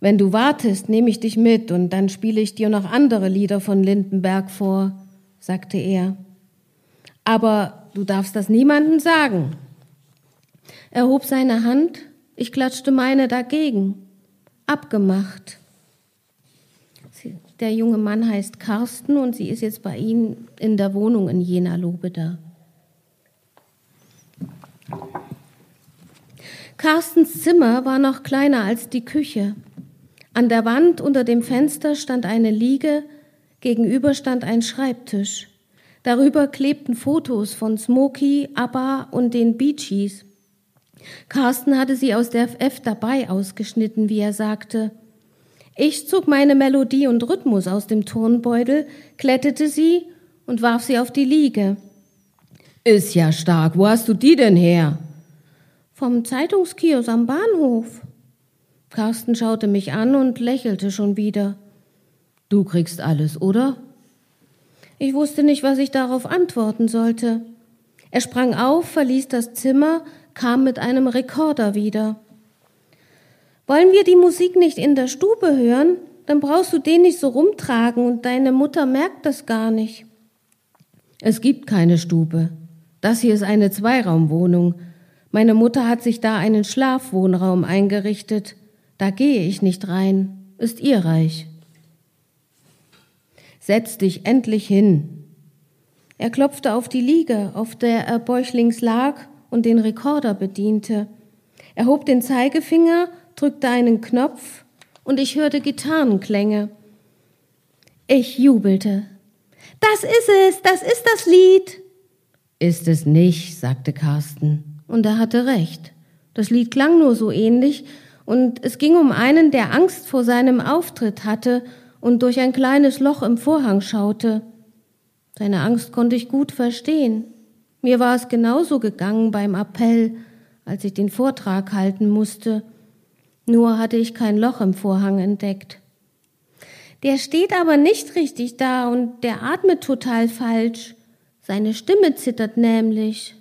S3: Wenn du wartest, nehme ich dich mit und dann spiele ich dir noch andere Lieder von Lindenberg vor, sagte er. Aber du darfst das niemandem sagen. Er hob seine Hand, ich klatschte meine dagegen. Abgemacht. Der junge Mann heißt Carsten und sie ist jetzt bei Ihnen in der Wohnung in Jena Lobeda. Carstens Zimmer war noch kleiner als die Küche. An der Wand unter dem Fenster stand eine Liege, gegenüber stand ein Schreibtisch. Darüber klebten Fotos von Smokey, Abba und den Bee Gees. Carsten hatte sie aus der F dabei ausgeschnitten, wie er sagte. Ich zog meine Melodie und Rhythmus aus dem Turnbeutel, klettete sie und warf sie auf die Liege. Ist ja stark. Wo hast du die denn her? Vom Zeitungskiosk am Bahnhof. Carsten schaute mich an und lächelte schon wieder. Du kriegst alles, oder? Ich wusste nicht, was ich darauf antworten sollte. Er sprang auf, verließ das Zimmer, kam mit einem Rekorder wieder. Wollen wir die Musik nicht in der Stube hören? Dann brauchst du den nicht so rumtragen und deine Mutter merkt das gar nicht. Es gibt keine Stube. Das hier ist eine Zweiraumwohnung. Meine Mutter hat sich da einen Schlafwohnraum eingerichtet. Da gehe ich nicht rein. Ist ihr Reich. Setz dich endlich hin. Er klopfte auf die Liege, auf der er bäuchlings lag und den Rekorder bediente. Er hob den Zeigefinger, drückte einen Knopf und ich hörte Gitarrenklänge. Ich jubelte. Das ist es, das ist das Lied. Ist es nicht, sagte Carsten. Und er hatte recht. Das Lied klang nur so ähnlich, und es ging um einen, der Angst vor seinem Auftritt hatte und durch ein kleines Loch im Vorhang schaute. Seine Angst konnte ich gut verstehen. Mir war es genauso gegangen beim Appell, als ich den Vortrag halten musste. Nur hatte ich kein Loch im Vorhang entdeckt. Der steht aber nicht richtig da und der atmet total falsch. Seine Stimme zittert nämlich,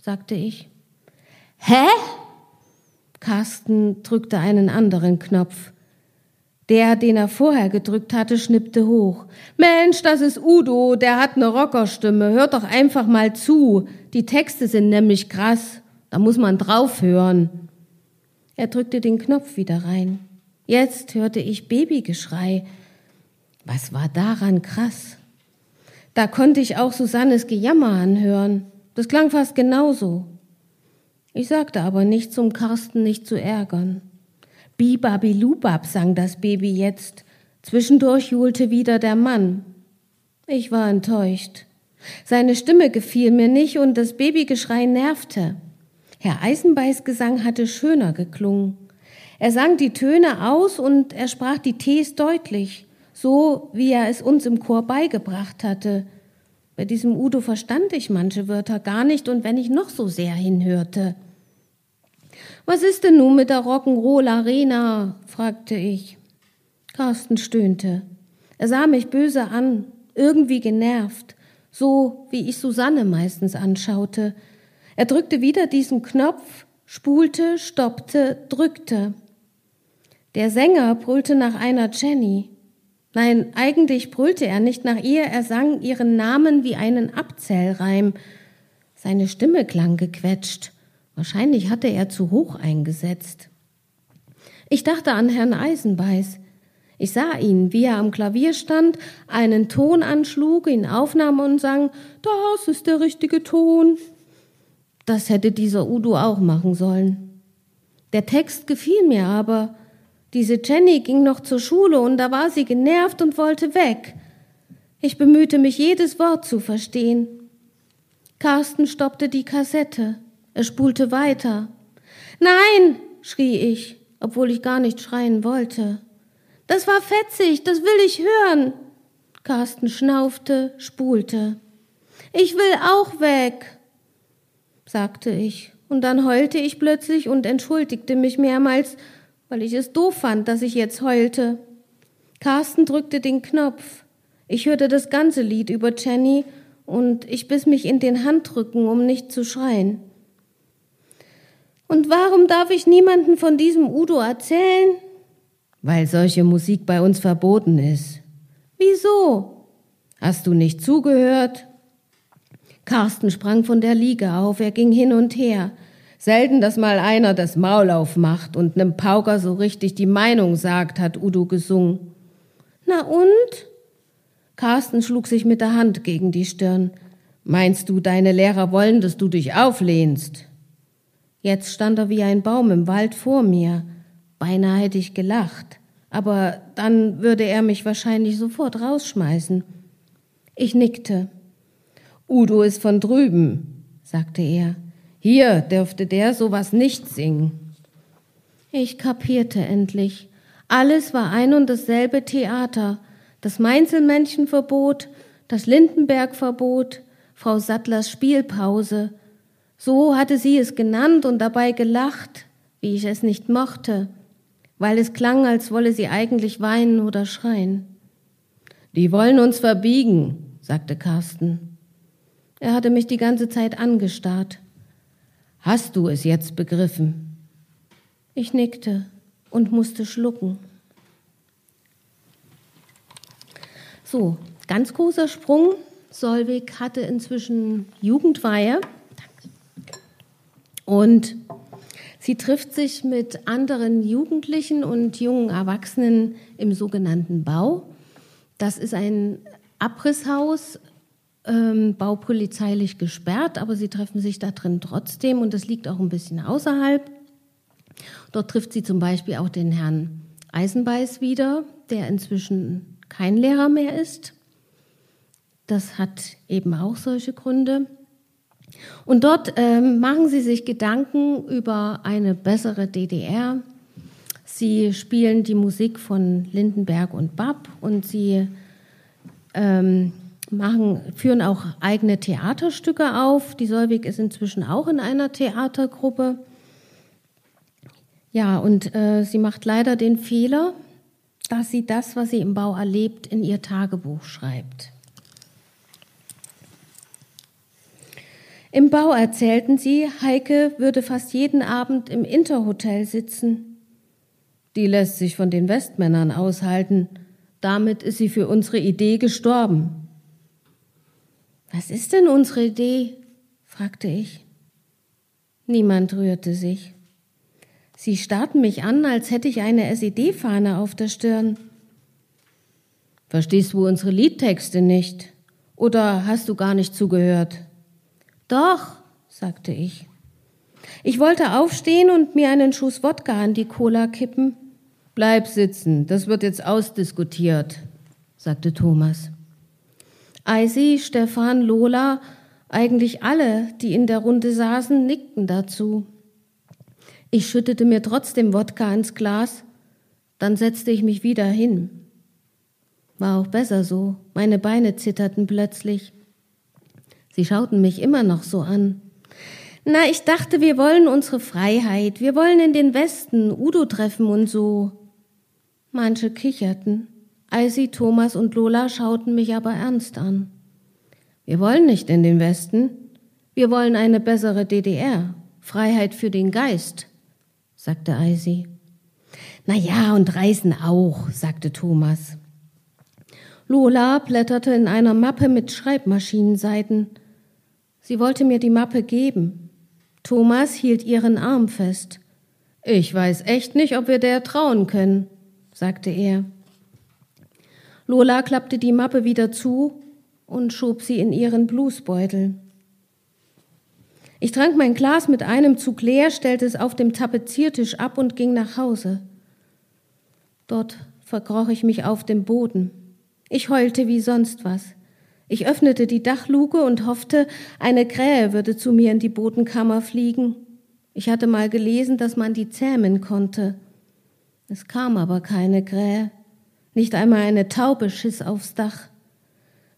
S3: sagte ich. Hä? Carsten drückte einen anderen Knopf. Der, den er vorher gedrückt hatte, schnippte hoch. Mensch, das ist Udo, der hat eine Rockerstimme. Hört doch einfach mal zu. Die Texte sind nämlich krass. Da muss man drauf hören. Er drückte den Knopf wieder rein. Jetzt hörte ich Babygeschrei. Was war daran krass? Da konnte ich auch Susannes Gejammer anhören. Das klang fast genauso. Ich sagte aber nichts, um Carsten nicht zu ärgern. Bibabilubab sang das Baby jetzt. Zwischendurch johlte wieder der Mann. Ich war enttäuscht. Seine Stimme gefiel mir nicht und das Babygeschrei nervte. Herr Eisenbeiß Gesang hatte schöner geklungen. Er sang die Töne aus und er sprach die Ts deutlich, so wie er es uns im Chor beigebracht hatte. Bei diesem Udo verstand ich manche Wörter gar nicht und wenn ich noch so sehr hinhörte. Was ist denn nun mit der Rock'n'Roll Arena? fragte ich. Carsten stöhnte. Er sah mich böse an, irgendwie genervt, so wie ich Susanne meistens anschaute. Er drückte wieder diesen Knopf, spulte, stoppte, drückte. Der Sänger brüllte nach einer Jenny. Nein, eigentlich brüllte er nicht nach ihr, er sang ihren Namen wie einen Abzählreim. Seine Stimme klang gequetscht. Wahrscheinlich hatte er zu hoch eingesetzt. Ich dachte an Herrn Eisenbeiß. Ich sah ihn, wie er am Klavier stand, einen Ton anschlug, ihn aufnahm und sang, das ist der richtige Ton. Das hätte dieser Udo auch machen sollen. Der Text gefiel mir aber. Diese Jenny ging noch zur Schule und da war sie genervt und wollte weg. Ich bemühte mich, jedes Wort zu verstehen. Carsten stoppte die Kassette. Er spulte weiter. Nein, schrie ich, obwohl ich gar nicht schreien wollte. Das war fetzig, das will ich hören. Carsten schnaufte, spulte. Ich will auch weg, sagte ich, und dann heulte ich plötzlich und entschuldigte mich mehrmals, weil ich es doof fand, dass ich jetzt heulte. Carsten drückte den Knopf. Ich hörte das ganze Lied über Jenny und ich biss mich in den Handrücken, um nicht zu schreien. Und warum darf ich niemanden von diesem Udo erzählen? Weil solche Musik bei uns verboten ist. Wieso? Hast du nicht zugehört? Carsten sprang von der Liege auf, er ging hin und her. Selten, dass mal einer das Maul aufmacht und nem Pauker so richtig die Meinung sagt, hat Udo gesungen. Na und? Carsten schlug sich mit der Hand gegen die Stirn. Meinst du, deine Lehrer wollen, dass du dich auflehnst? Jetzt stand er wie ein Baum im Wald vor mir. Beinahe hätte ich gelacht, aber dann würde er mich wahrscheinlich sofort rausschmeißen. Ich nickte. Udo ist von drüben, sagte er. Hier dürfte der sowas nicht singen. Ich kapierte endlich. Alles war ein und dasselbe Theater. Das Mainzelmännchenverbot, das Lindenbergverbot, Frau Sattlers Spielpause. So hatte sie es genannt und dabei gelacht, wie ich es nicht mochte, weil es klang, als wolle sie eigentlich weinen oder schreien. Die wollen uns verbiegen, sagte Carsten. Er hatte mich die ganze Zeit angestarrt. Hast du es jetzt begriffen? Ich nickte und musste schlucken. So, ganz großer Sprung. Solvig hatte inzwischen Jugendweihe und sie trifft sich mit anderen Jugendlichen und jungen Erwachsenen im sogenannten Bau. Das ist ein Abrisshaus, ähm, baupolizeilich gesperrt, aber sie treffen sich da drin trotzdem und das liegt auch ein bisschen außerhalb. Dort trifft sie zum Beispiel auch den Herrn Eisenbeiß wieder, der inzwischen kein Lehrer mehr ist. Das hat eben auch solche Gründe. Und dort ähm, machen sie sich Gedanken über eine bessere DDR. Sie spielen die Musik von Lindenberg und Bab und sie ähm, machen, führen auch eigene Theaterstücke auf. Die Solvig ist inzwischen auch in einer Theatergruppe. Ja, und äh, sie macht leider den Fehler, dass sie das, was sie im Bau erlebt, in ihr Tagebuch schreibt. Im Bau erzählten sie, Heike würde fast jeden Abend im Interhotel sitzen. Die lässt sich von den Westmännern aushalten. Damit ist sie für unsere Idee gestorben. Was ist denn unsere Idee? fragte ich. Niemand rührte sich. Sie starrten mich an, als hätte ich eine SED-Fahne auf der Stirn. Verstehst du unsere Liedtexte nicht? Oder hast du gar nicht zugehört? Doch, sagte ich. Ich wollte aufstehen und mir einen Schuss Wodka an die Cola kippen. Bleib sitzen, das wird jetzt ausdiskutiert, sagte Thomas. Eisi, Stefan, Lola, eigentlich alle, die in der Runde saßen, nickten dazu. Ich schüttete mir trotzdem Wodka ins Glas, dann setzte ich mich wieder hin. War auch besser so, meine Beine zitterten plötzlich. Sie schauten mich immer noch so an. Na, ich dachte, wir wollen unsere Freiheit, wir wollen in den Westen, Udo treffen und so. Manche kicherten. Eisi, Thomas und Lola schauten mich aber ernst an. Wir wollen nicht in den Westen, wir wollen eine bessere DDR, Freiheit für den Geist sagte Eisi. Na ja, und Reisen auch, sagte Thomas. Lola blätterte in einer Mappe mit Schreibmaschinenseiten. Sie wollte mir die Mappe geben. Thomas hielt ihren Arm fest. Ich weiß echt nicht, ob wir der trauen können, sagte er. Lola klappte die Mappe wieder zu und schob sie in ihren Bluesbeutel. Ich trank mein Glas mit einem Zug leer, stellte es auf dem Tapeziertisch ab und ging nach Hause. Dort verkroch ich mich auf dem Boden. Ich heulte wie sonst was. Ich öffnete die Dachluke und hoffte, eine Krähe würde zu mir in die Bodenkammer fliegen. Ich hatte mal gelesen, dass man die zähmen konnte. Es kam aber keine Krähe. Nicht einmal eine Taube schiss aufs Dach.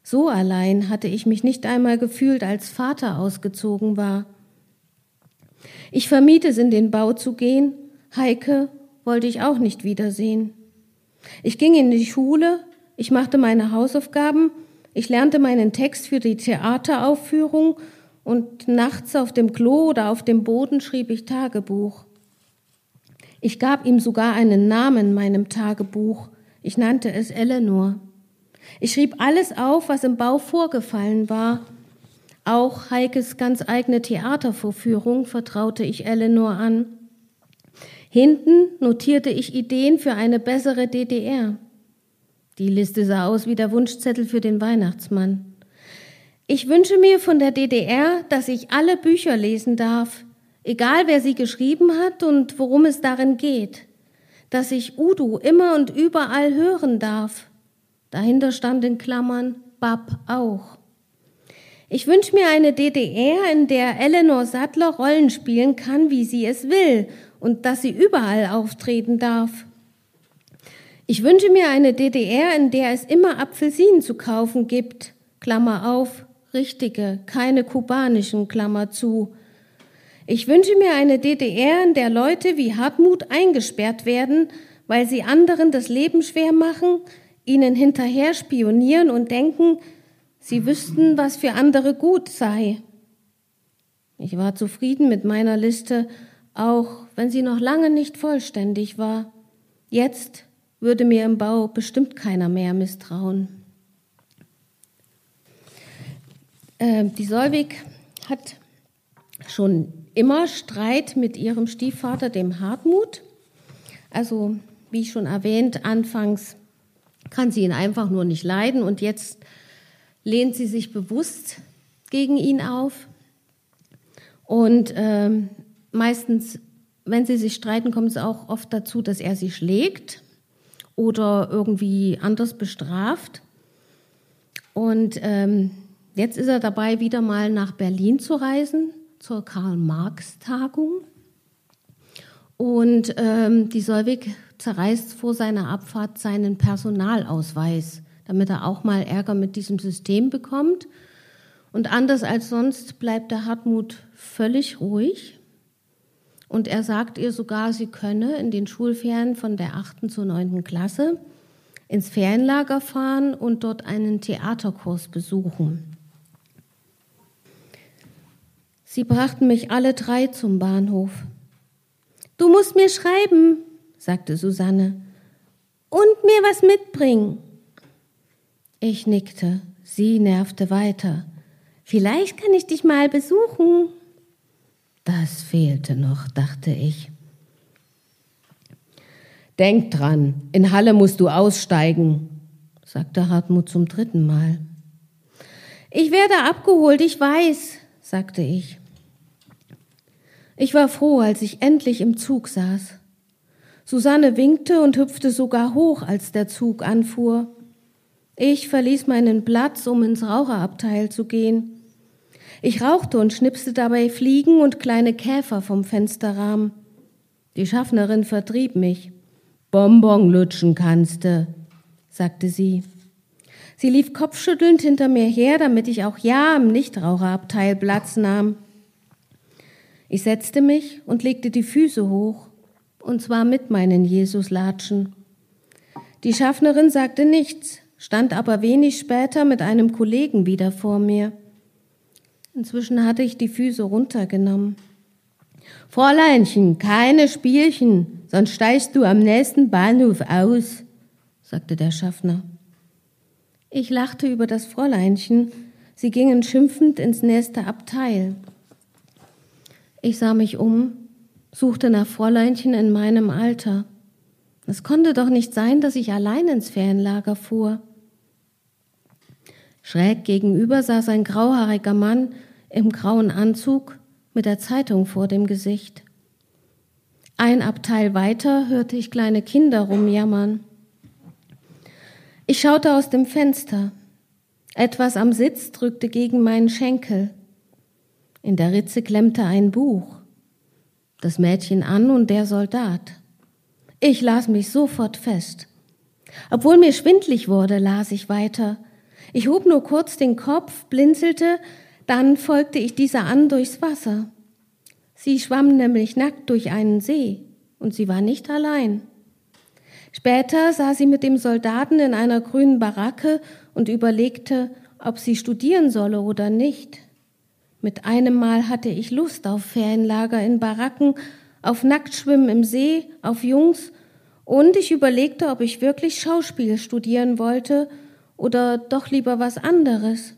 S3: So allein hatte ich mich nicht einmal gefühlt, als Vater ausgezogen war. Ich vermied es, in den Bau zu gehen. Heike wollte ich auch nicht wiedersehen. Ich ging in die Schule, ich machte meine Hausaufgaben, ich lernte meinen Text für die Theateraufführung und nachts auf dem Klo oder auf dem Boden schrieb ich Tagebuch. Ich gab ihm sogar einen Namen meinem Tagebuch. Ich nannte es Eleanor. Ich schrieb alles auf, was im Bau vorgefallen war, auch Heikes ganz eigene Theatervorführung vertraute ich Eleanor an. Hinten notierte ich Ideen für eine bessere DDR. Die Liste sah aus wie der Wunschzettel für den Weihnachtsmann. Ich wünsche mir von der DDR, dass ich alle Bücher lesen darf, egal wer sie geschrieben hat und worum es darin geht, dass ich Udo immer und überall hören darf. Dahinter stand in Klammern Bab auch. Ich wünsche mir eine DDR, in der Eleanor Sattler Rollen spielen kann, wie sie es will und dass sie überall auftreten darf. Ich wünsche mir eine DDR, in der es immer Apfelsinen zu kaufen gibt. Klammer auf, richtige, keine kubanischen, Klammer zu. Ich wünsche mir eine DDR, in der Leute wie Hartmut eingesperrt werden, weil sie anderen das Leben schwer machen, ihnen hinterher spionieren und denken, sie wüssten, was für andere gut sei. Ich war zufrieden mit meiner Liste, auch wenn sie noch lange nicht vollständig war. Jetzt würde mir im Bau bestimmt keiner mehr misstrauen. Äh, die Solvig hat schon immer Streit mit ihrem Stiefvater, dem Hartmut. Also, wie schon erwähnt, anfangs kann sie ihn einfach nur nicht leiden und jetzt lehnt sie sich bewusst gegen ihn auf. Und ähm, meistens, wenn sie sich streiten, kommt es auch oft dazu, dass er sie schlägt oder irgendwie anders bestraft. Und ähm, jetzt ist er dabei, wieder mal nach Berlin zu reisen zur Karl-Marx-Tagung. Und ähm, die Solvig zerreißt vor seiner Abfahrt seinen Personalausweis, damit er auch mal Ärger mit diesem System bekommt. Und anders als sonst bleibt der Hartmut völlig ruhig. Und er sagt ihr sogar, sie könne in den Schulferien von der achten zur neunten Klasse ins Ferienlager fahren und dort einen Theaterkurs besuchen. Sie brachten mich alle drei zum Bahnhof. Du musst mir schreiben, sagte Susanne, und mir was mitbringen. Ich nickte, sie nervte weiter. Vielleicht kann ich dich mal besuchen. Das fehlte noch, dachte ich. Denk dran, in Halle musst du aussteigen, sagte Hartmut zum dritten Mal. Ich werde abgeholt, ich weiß, sagte ich. Ich war froh, als ich endlich im Zug saß. Susanne winkte und hüpfte sogar hoch, als der Zug anfuhr. Ich verließ meinen Platz, um ins Raucherabteil zu gehen. Ich rauchte und schnipste dabei Fliegen und kleine Käfer vom Fensterrahmen. Die Schaffnerin vertrieb mich. Bonbon lutschen kannste, sagte sie. Sie lief kopfschüttelnd hinter mir her, damit ich auch ja im Nichtraucherabteil Platz nahm. Ich setzte mich und legte die Füße hoch, und zwar mit meinen Jesuslatschen. Die Schaffnerin sagte nichts, stand aber wenig später mit einem Kollegen wieder vor mir. Inzwischen hatte ich die Füße runtergenommen. Fräuleinchen, keine Spielchen, sonst steigst du am nächsten Bahnhof aus, sagte der Schaffner. Ich lachte über das Fräuleinchen, sie gingen schimpfend ins nächste Abteil. Ich sah mich um, suchte nach Fräuleinchen in meinem Alter. Es konnte doch nicht sein, dass ich allein ins Ferienlager fuhr. Schräg gegenüber saß ein grauhaariger Mann im grauen Anzug mit der Zeitung vor dem Gesicht. Ein Abteil weiter hörte ich kleine Kinder rumjammern. Ich schaute aus dem Fenster. Etwas am Sitz drückte gegen meinen Schenkel. In der Ritze klemmte ein Buch. Das Mädchen an und der Soldat. Ich las mich sofort fest. Obwohl mir schwindlig wurde, las ich weiter. Ich hob nur kurz den Kopf, blinzelte, dann folgte ich dieser an durchs Wasser. Sie schwamm nämlich nackt durch einen See und sie war nicht allein. Später sah sie mit dem Soldaten in einer grünen Baracke und überlegte, ob sie studieren solle oder nicht. Mit einem Mal hatte ich Lust auf Ferienlager in Baracken, auf Nacktschwimmen im See, auf Jungs und ich überlegte, ob ich wirklich Schauspiel studieren wollte oder doch lieber was anderes.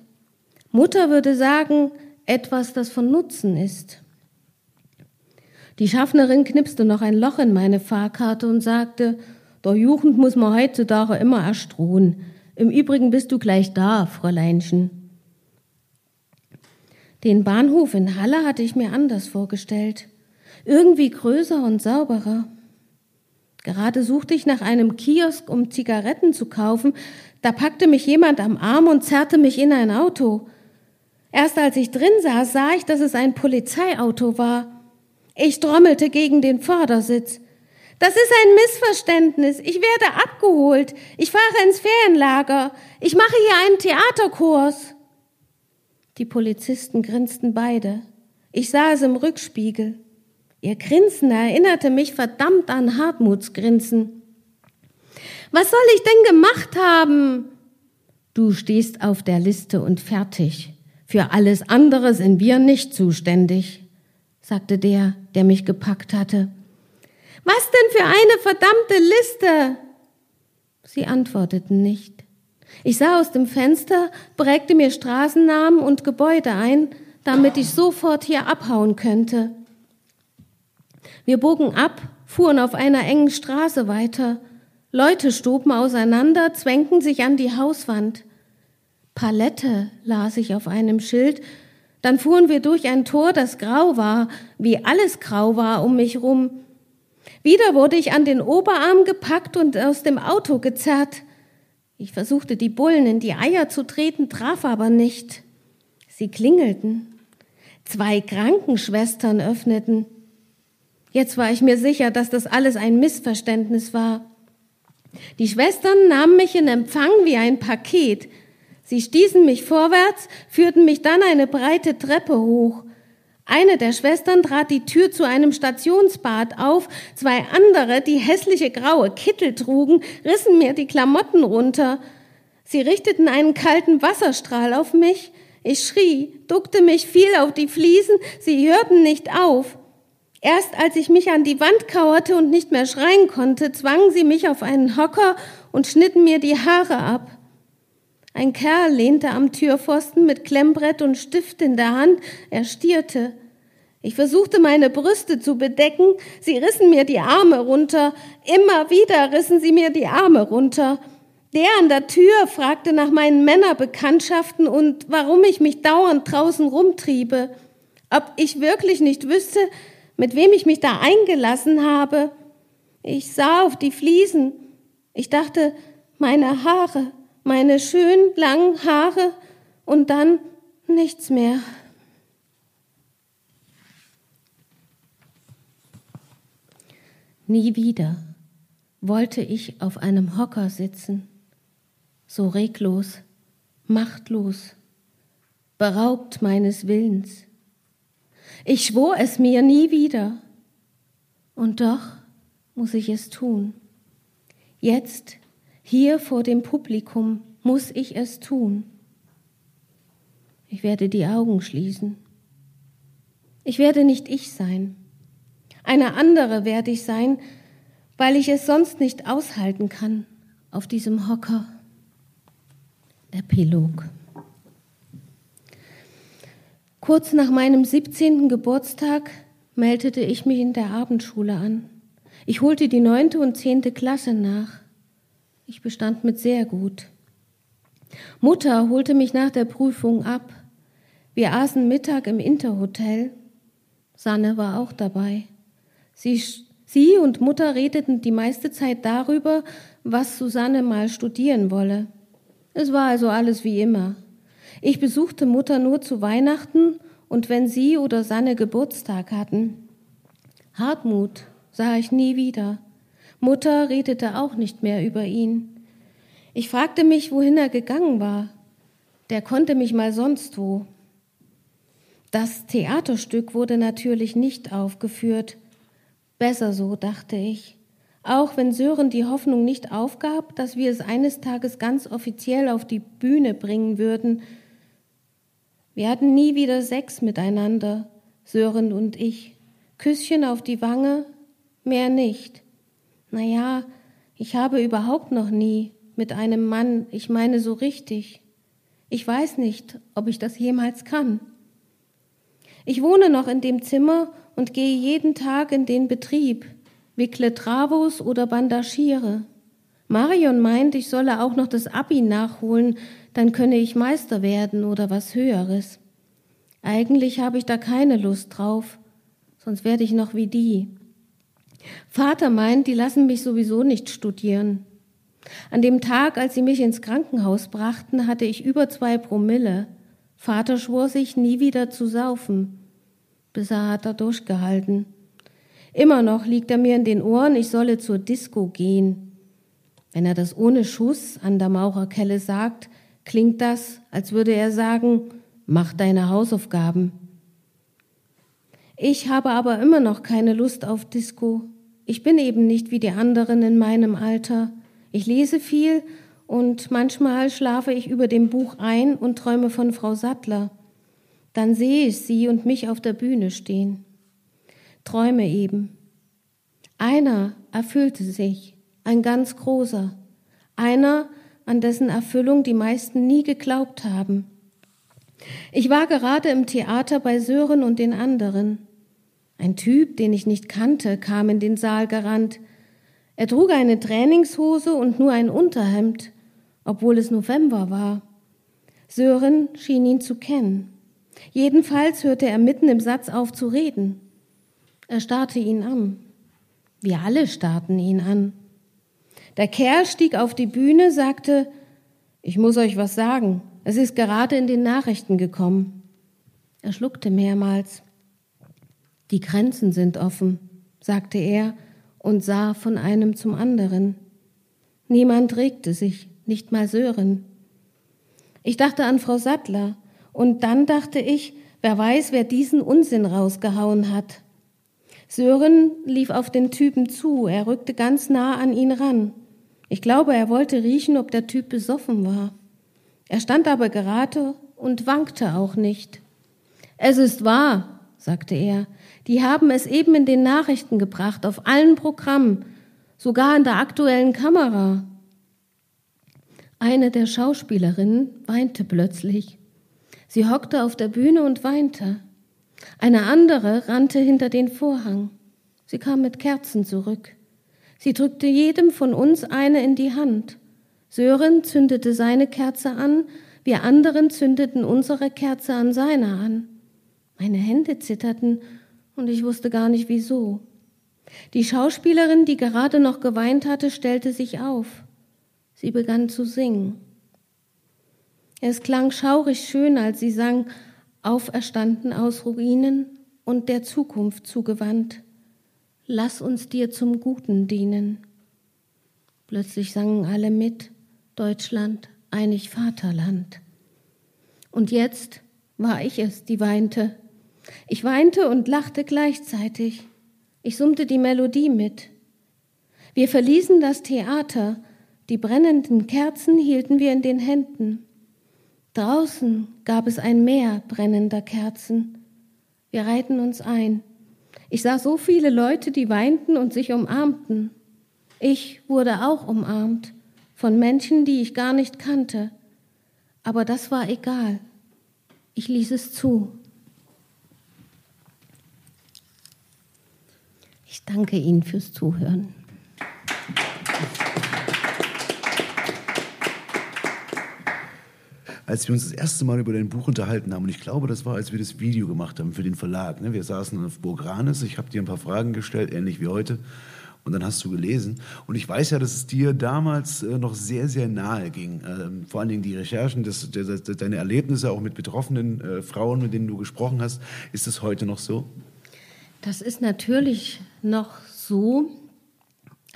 S3: Mutter würde sagen, etwas, das von Nutzen ist. Die Schaffnerin knipste noch ein Loch in meine Fahrkarte und sagte, der Jugend muss man heutzutage immer erstrohen. Im Übrigen bist du gleich da, Fräuleinchen. Den Bahnhof in Halle hatte ich mir anders vorgestellt. Irgendwie größer und sauberer. Gerade suchte ich nach einem Kiosk, um Zigaretten zu kaufen. Da packte mich jemand am Arm und zerrte mich in ein Auto. Erst als ich drin saß, sah ich, dass es ein Polizeiauto war. Ich trommelte gegen den Vordersitz. Das ist ein Missverständnis. Ich werde abgeholt. Ich fahre ins Ferienlager. Ich mache hier einen Theaterkurs. Die Polizisten grinsten beide. Ich sah es im Rückspiegel. Ihr Grinsen erinnerte mich verdammt an Hartmuts Grinsen. Was soll ich denn gemacht haben? Du stehst auf der Liste und fertig. Für alles andere sind wir nicht zuständig, sagte der, der mich gepackt hatte. Was denn für eine verdammte Liste? Sie antworteten nicht. Ich sah aus dem Fenster, prägte mir Straßennamen und Gebäude ein, damit ich sofort hier abhauen könnte. Wir bogen ab, fuhren auf einer engen Straße weiter. Leute stoben auseinander, zwängten sich an die Hauswand. Palette las ich auf einem Schild. Dann fuhren wir durch ein Tor, das grau war, wie alles grau war um mich rum. Wieder wurde ich an den Oberarm gepackt und aus dem Auto gezerrt. Ich versuchte die Bullen in die Eier zu treten, traf aber nicht. Sie klingelten. Zwei Krankenschwestern öffneten. Jetzt war ich mir sicher, dass das alles ein Missverständnis war. Die Schwestern nahmen mich in Empfang wie ein Paket. Sie stießen mich vorwärts, führten mich dann eine breite Treppe hoch. Eine der Schwestern trat die Tür zu einem Stationsbad auf, zwei andere, die hässliche graue Kittel trugen, rissen mir die Klamotten runter. Sie richteten einen kalten Wasserstrahl auf mich. Ich schrie, duckte mich, fiel auf die Fliesen, sie hörten nicht auf. Erst als ich mich an die Wand kauerte und nicht mehr schreien konnte, zwangen sie mich auf einen Hocker und schnitten mir die Haare ab. Ein Kerl lehnte am Türpfosten mit Klemmbrett und Stift in der Hand, er stierte. Ich versuchte meine Brüste zu bedecken, sie rissen mir die Arme runter, immer wieder rissen sie mir die Arme runter. Der an der Tür fragte nach meinen Männerbekanntschaften und warum ich mich dauernd draußen rumtriebe, ob ich wirklich nicht wüsste, mit wem ich mich da eingelassen habe. Ich sah auf die Fliesen. Ich dachte, meine Haare, meine schön langen Haare und dann nichts mehr. Nie wieder wollte ich auf einem Hocker sitzen, so reglos, machtlos, beraubt meines Willens. Ich schwor es mir nie wieder, und doch muss ich es tun. Jetzt hier vor dem Publikum muss ich es tun. Ich werde die Augen schließen. Ich werde nicht ich sein. Eine andere werde ich sein, weil ich es sonst nicht aushalten kann auf diesem Hocker. Epilog. Kurz nach meinem 17. Geburtstag meldete ich mich in der Abendschule an. Ich holte die neunte und zehnte Klasse nach. Ich bestand mit sehr gut. Mutter holte mich nach der Prüfung ab. Wir aßen Mittag im Interhotel. Sanne war auch dabei. Sie, sie und Mutter redeten die meiste Zeit darüber, was Susanne mal studieren wolle. Es war also alles wie immer. Ich besuchte Mutter nur zu Weihnachten und wenn sie oder Sanne Geburtstag hatten. Hartmut sah ich nie wieder. Mutter redete auch nicht mehr über ihn. Ich fragte mich, wohin er gegangen war. Der konnte mich mal sonst wo. Das Theaterstück wurde natürlich nicht aufgeführt. Besser so, dachte ich. Auch wenn Sören die Hoffnung nicht aufgab, dass wir es eines Tages ganz offiziell auf die Bühne bringen würden. Wir hatten nie wieder Sex miteinander, Sören und ich. Küsschen auf die Wange, mehr nicht. Na ja, ich habe überhaupt noch nie mit einem Mann, ich meine so richtig. Ich weiß nicht, ob ich das jemals kann. Ich wohne noch in dem Zimmer und gehe jeden Tag in den Betrieb, wickle Travos oder bandagiere. Marion meint, ich solle auch noch das Abi nachholen, dann könne ich Meister werden oder was Höheres. Eigentlich habe ich da keine Lust drauf, sonst werde ich noch wie die. Vater meint, die lassen mich sowieso nicht studieren. An dem Tag, als sie mich ins Krankenhaus brachten, hatte ich über zwei Promille. Vater schwor sich, nie wieder zu saufen. Bisher hat er durchgehalten. Immer noch liegt er mir in den Ohren, ich solle zur Disco gehen. Wenn er das ohne Schuss an der Maurerkelle sagt, klingt das, als würde er sagen, mach deine Hausaufgaben. Ich habe aber immer noch keine Lust auf Disco. Ich bin eben nicht wie die anderen in meinem Alter. Ich lese viel und manchmal schlafe ich über dem Buch ein und träume von Frau Sattler. Dann sehe ich sie und mich auf der Bühne stehen. Träume eben. Einer erfüllte sich, ein ganz großer. Einer, an dessen Erfüllung die meisten nie geglaubt haben. Ich war gerade im Theater bei Sören und den anderen. Ein Typ, den ich nicht kannte, kam in den Saal gerannt. Er trug eine Trainingshose und nur ein Unterhemd, obwohl es November war. Sören schien ihn zu kennen. Jedenfalls hörte er mitten im Satz auf zu reden. Er starrte ihn an. Wir alle starrten ihn an. Der Kerl stieg auf die Bühne, sagte, ich muss euch was sagen. Es ist gerade in den Nachrichten gekommen. Er schluckte mehrmals. Die Grenzen sind offen, sagte er und sah von einem zum anderen. Niemand regte sich, nicht mal Sören. Ich dachte an Frau Sattler, und dann dachte ich, wer weiß, wer diesen Unsinn rausgehauen hat. Sören lief auf den Typen zu, er rückte ganz nah an ihn ran. Ich glaube, er wollte riechen, ob der Typ besoffen war. Er stand aber gerade und wankte auch nicht. Es ist wahr, sagte er, die haben es eben in den Nachrichten gebracht, auf allen Programmen, sogar in der aktuellen Kamera. Eine der Schauspielerinnen weinte plötzlich. Sie hockte auf der Bühne und weinte. Eine andere rannte hinter den Vorhang. Sie kam mit Kerzen zurück. Sie drückte jedem von uns eine in die Hand. Sören zündete seine Kerze an, wir anderen zündeten unsere Kerze an seiner an. Meine Hände zitterten und ich wusste gar nicht wieso. Die Schauspielerin, die gerade noch geweint hatte, stellte sich auf. Sie begann zu singen. Es klang schaurig schön, als sie sang, auferstanden aus Ruinen und der Zukunft zugewandt. Lass uns dir zum Guten dienen. Plötzlich sangen alle mit, Deutschland, einig Vaterland. Und jetzt war ich es, die weinte. Ich weinte und lachte gleichzeitig. Ich summte die Melodie mit. Wir verließen das Theater, die brennenden Kerzen hielten wir in den Händen. Draußen gab es ein Meer brennender Kerzen. Wir reihten uns ein. Ich sah so viele Leute, die weinten und sich umarmten. Ich wurde auch umarmt von Menschen, die ich gar nicht kannte. Aber das war egal. Ich ließ es zu. Ich danke Ihnen fürs Zuhören.
S2: Als wir uns das erste Mal über dein Buch unterhalten haben, und ich glaube, das war, als wir das Video gemacht haben für den Verlag. Ne? Wir saßen auf Burg Ranes, ich habe dir ein paar Fragen gestellt, ähnlich wie heute, und dann hast du gelesen. Und ich weiß ja, dass es dir damals äh, noch sehr, sehr nahe ging. Ähm, vor allen Dingen die Recherchen, das, das, das, deine Erlebnisse auch mit betroffenen äh, Frauen, mit denen du gesprochen hast. Ist das heute noch so?
S3: Das ist natürlich noch so.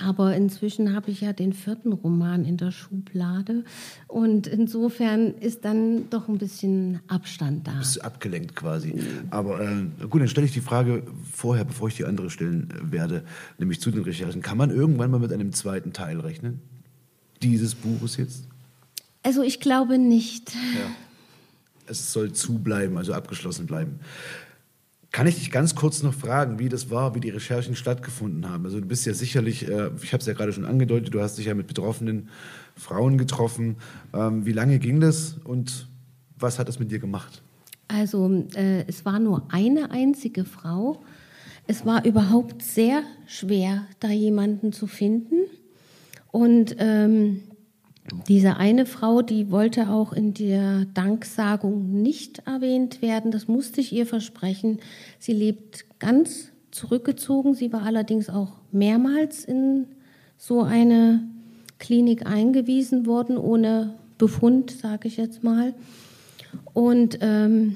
S3: Aber inzwischen habe ich ja den vierten Roman in der Schublade und insofern ist dann doch ein bisschen Abstand da.
S2: Bist du abgelenkt quasi. Aber äh, gut, dann stelle ich die Frage vorher, bevor ich die andere stellen äh, werde, nämlich zu den Recherchen. Kann man irgendwann mal mit einem zweiten Teil rechnen? Dieses Buches jetzt?
S3: Also ich glaube nicht.
S2: Ja. Es soll zubleiben, also abgeschlossen bleiben. Kann ich dich ganz kurz noch fragen, wie das war, wie die Recherchen stattgefunden haben? Also du bist ja sicherlich, äh, ich habe es ja gerade schon angedeutet, du hast dich ja mit betroffenen Frauen getroffen. Ähm, wie lange ging das und was hat das mit dir gemacht?
S3: Also äh, es war nur eine einzige Frau. Es war überhaupt sehr schwer, da jemanden zu finden. Und ähm, diese eine Frau, die wollte auch in der Danksagung nicht erwähnt werden. Das musste ich ihr versprechen. Sie lebt ganz zurückgezogen. Sie war allerdings auch mehrmals in so eine Klinik eingewiesen worden, ohne Befund, sage ich jetzt mal. Und ähm,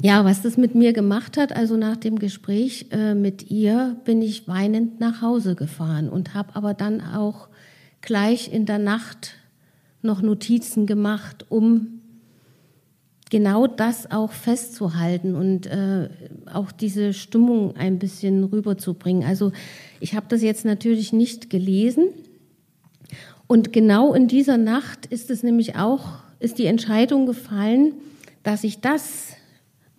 S3: ja, was das mit mir gemacht hat, also nach dem Gespräch äh, mit ihr bin ich weinend nach Hause gefahren und habe aber dann auch gleich in der Nacht noch Notizen gemacht, um genau das auch festzuhalten und äh, auch diese Stimmung ein bisschen rüberzubringen. Also ich habe das jetzt natürlich nicht gelesen und genau in dieser Nacht ist es nämlich auch, ist die Entscheidung gefallen, dass ich das,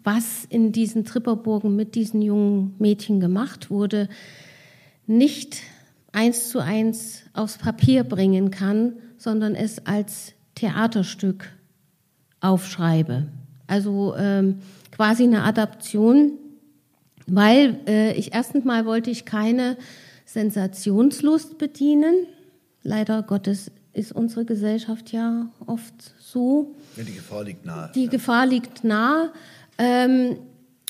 S3: was in diesen Tripperburgen mit diesen jungen Mädchen gemacht wurde, nicht eins zu eins aufs Papier bringen kann, sondern es als Theaterstück aufschreibe. Also ähm, quasi eine Adaption, weil äh, ich erstens mal wollte ich keine Sensationslust bedienen. Leider Gottes ist unsere Gesellschaft ja oft so.
S2: Ja, die Gefahr liegt nahe.
S3: Die ja. Gefahr liegt nahe. Ähm,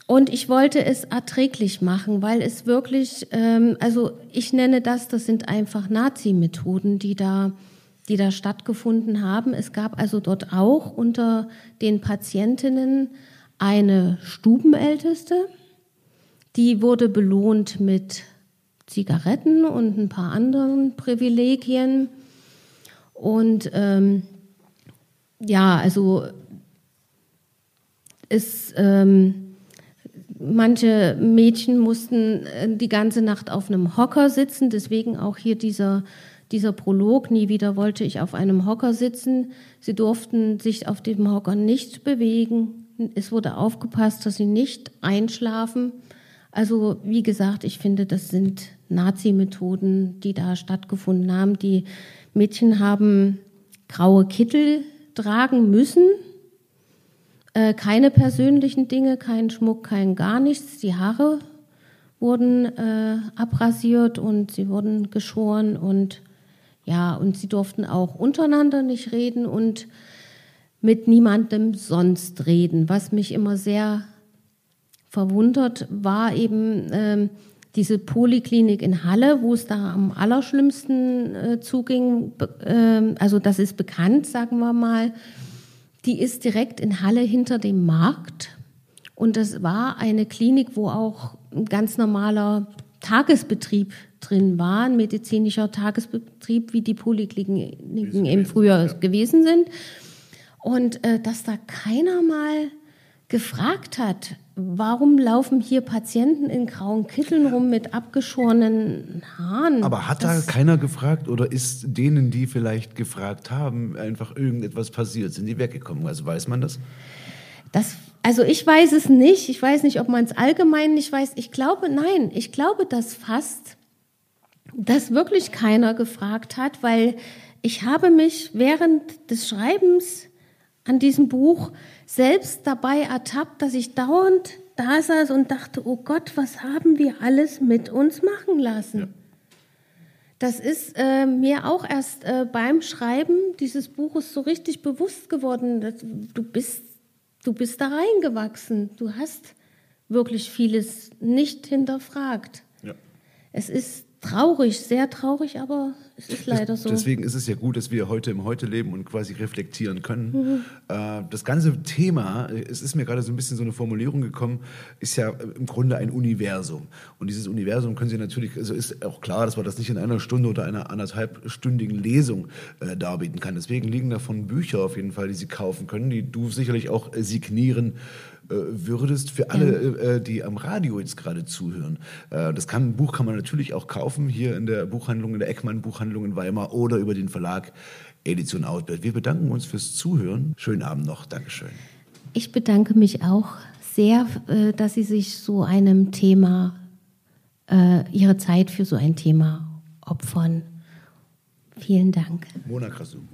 S3: und ich wollte es erträglich machen, weil es wirklich, ähm, also ich nenne das, das sind einfach Nazi-Methoden, die da die da stattgefunden haben. Es gab also dort auch unter den Patientinnen eine Stubenälteste, die wurde belohnt mit Zigaretten und ein paar anderen Privilegien. Und ähm, ja, also es, ähm, manche Mädchen mussten äh, die ganze Nacht auf einem Hocker sitzen, deswegen auch hier dieser dieser Prolog, nie wieder wollte ich auf einem Hocker sitzen. Sie durften sich auf dem Hocker nicht bewegen. Es wurde aufgepasst, dass sie nicht einschlafen. Also wie gesagt, ich finde, das sind Nazi-Methoden, die da stattgefunden haben. Die Mädchen haben graue Kittel tragen müssen, äh, keine persönlichen Dinge, kein Schmuck, kein gar nichts. Die Haare wurden äh, abrasiert und sie wurden geschoren und ja, und sie durften auch untereinander nicht reden und mit niemandem sonst reden. Was mich immer sehr verwundert, war eben ähm, diese Poliklinik in Halle, wo es da am allerschlimmsten äh, zuging. Äh, also das ist bekannt, sagen wir mal. Die ist direkt in Halle hinter dem Markt. Und das war eine Klinik, wo auch ein ganz normaler Tagesbetrieb drin war, ein medizinischer Tagesbetrieb, wie die Polikliniken eben früher ja. gewesen sind. Und äh, dass da keiner mal gefragt hat, warum laufen hier Patienten in grauen Kitteln rum mit abgeschorenen Haaren?
S2: Aber hat das da keiner gefragt oder ist denen, die vielleicht gefragt haben, einfach irgendetwas passiert? Sind die weggekommen? Also weiß man das?
S3: Das also ich weiß es nicht. Ich weiß nicht, ob man es allgemein nicht weiß. Ich glaube, nein, ich glaube das fast, das wirklich keiner gefragt hat, weil ich habe mich während des Schreibens an diesem Buch selbst dabei ertappt, dass ich dauernd da saß und dachte, oh Gott, was haben wir alles mit uns machen lassen? Ja. Das ist äh, mir auch erst äh, beim Schreiben dieses Buches so richtig bewusst geworden. Dass du bist, du bist da reingewachsen. Du hast wirklich vieles nicht hinterfragt. Ja. Es ist traurig, sehr traurig, aber es ist leider so.
S2: Deswegen ist es ja gut, dass wir heute im Heute leben und quasi reflektieren können. Mhm. Äh, das ganze Thema, es ist mir gerade so ein bisschen so eine Formulierung gekommen, ist ja im Grunde ein Universum. Und dieses Universum können Sie natürlich, also ist auch klar, dass man das nicht in einer Stunde oder einer anderthalbstündigen Lesung äh, darbieten kann. Deswegen liegen davon Bücher auf jeden Fall, die Sie kaufen können, die du sicherlich auch äh, signieren würdest für alle, äh, äh, die am Radio jetzt gerade zuhören. das kann, Buch kann man natürlich auch kaufen hier in der Buchhandlung, in der Eckmann Buchhandlung in Weimar oder über den Verlag Edition Outbird. Wir bedanken uns fürs Zuhören. Schönen Abend noch. Dankeschön.
S3: Ich bedanke mich auch sehr, dass Sie sich so einem Thema, Ihre Zeit für so ein Thema opfern. Vielen Dank.
S2: Mona Krasum.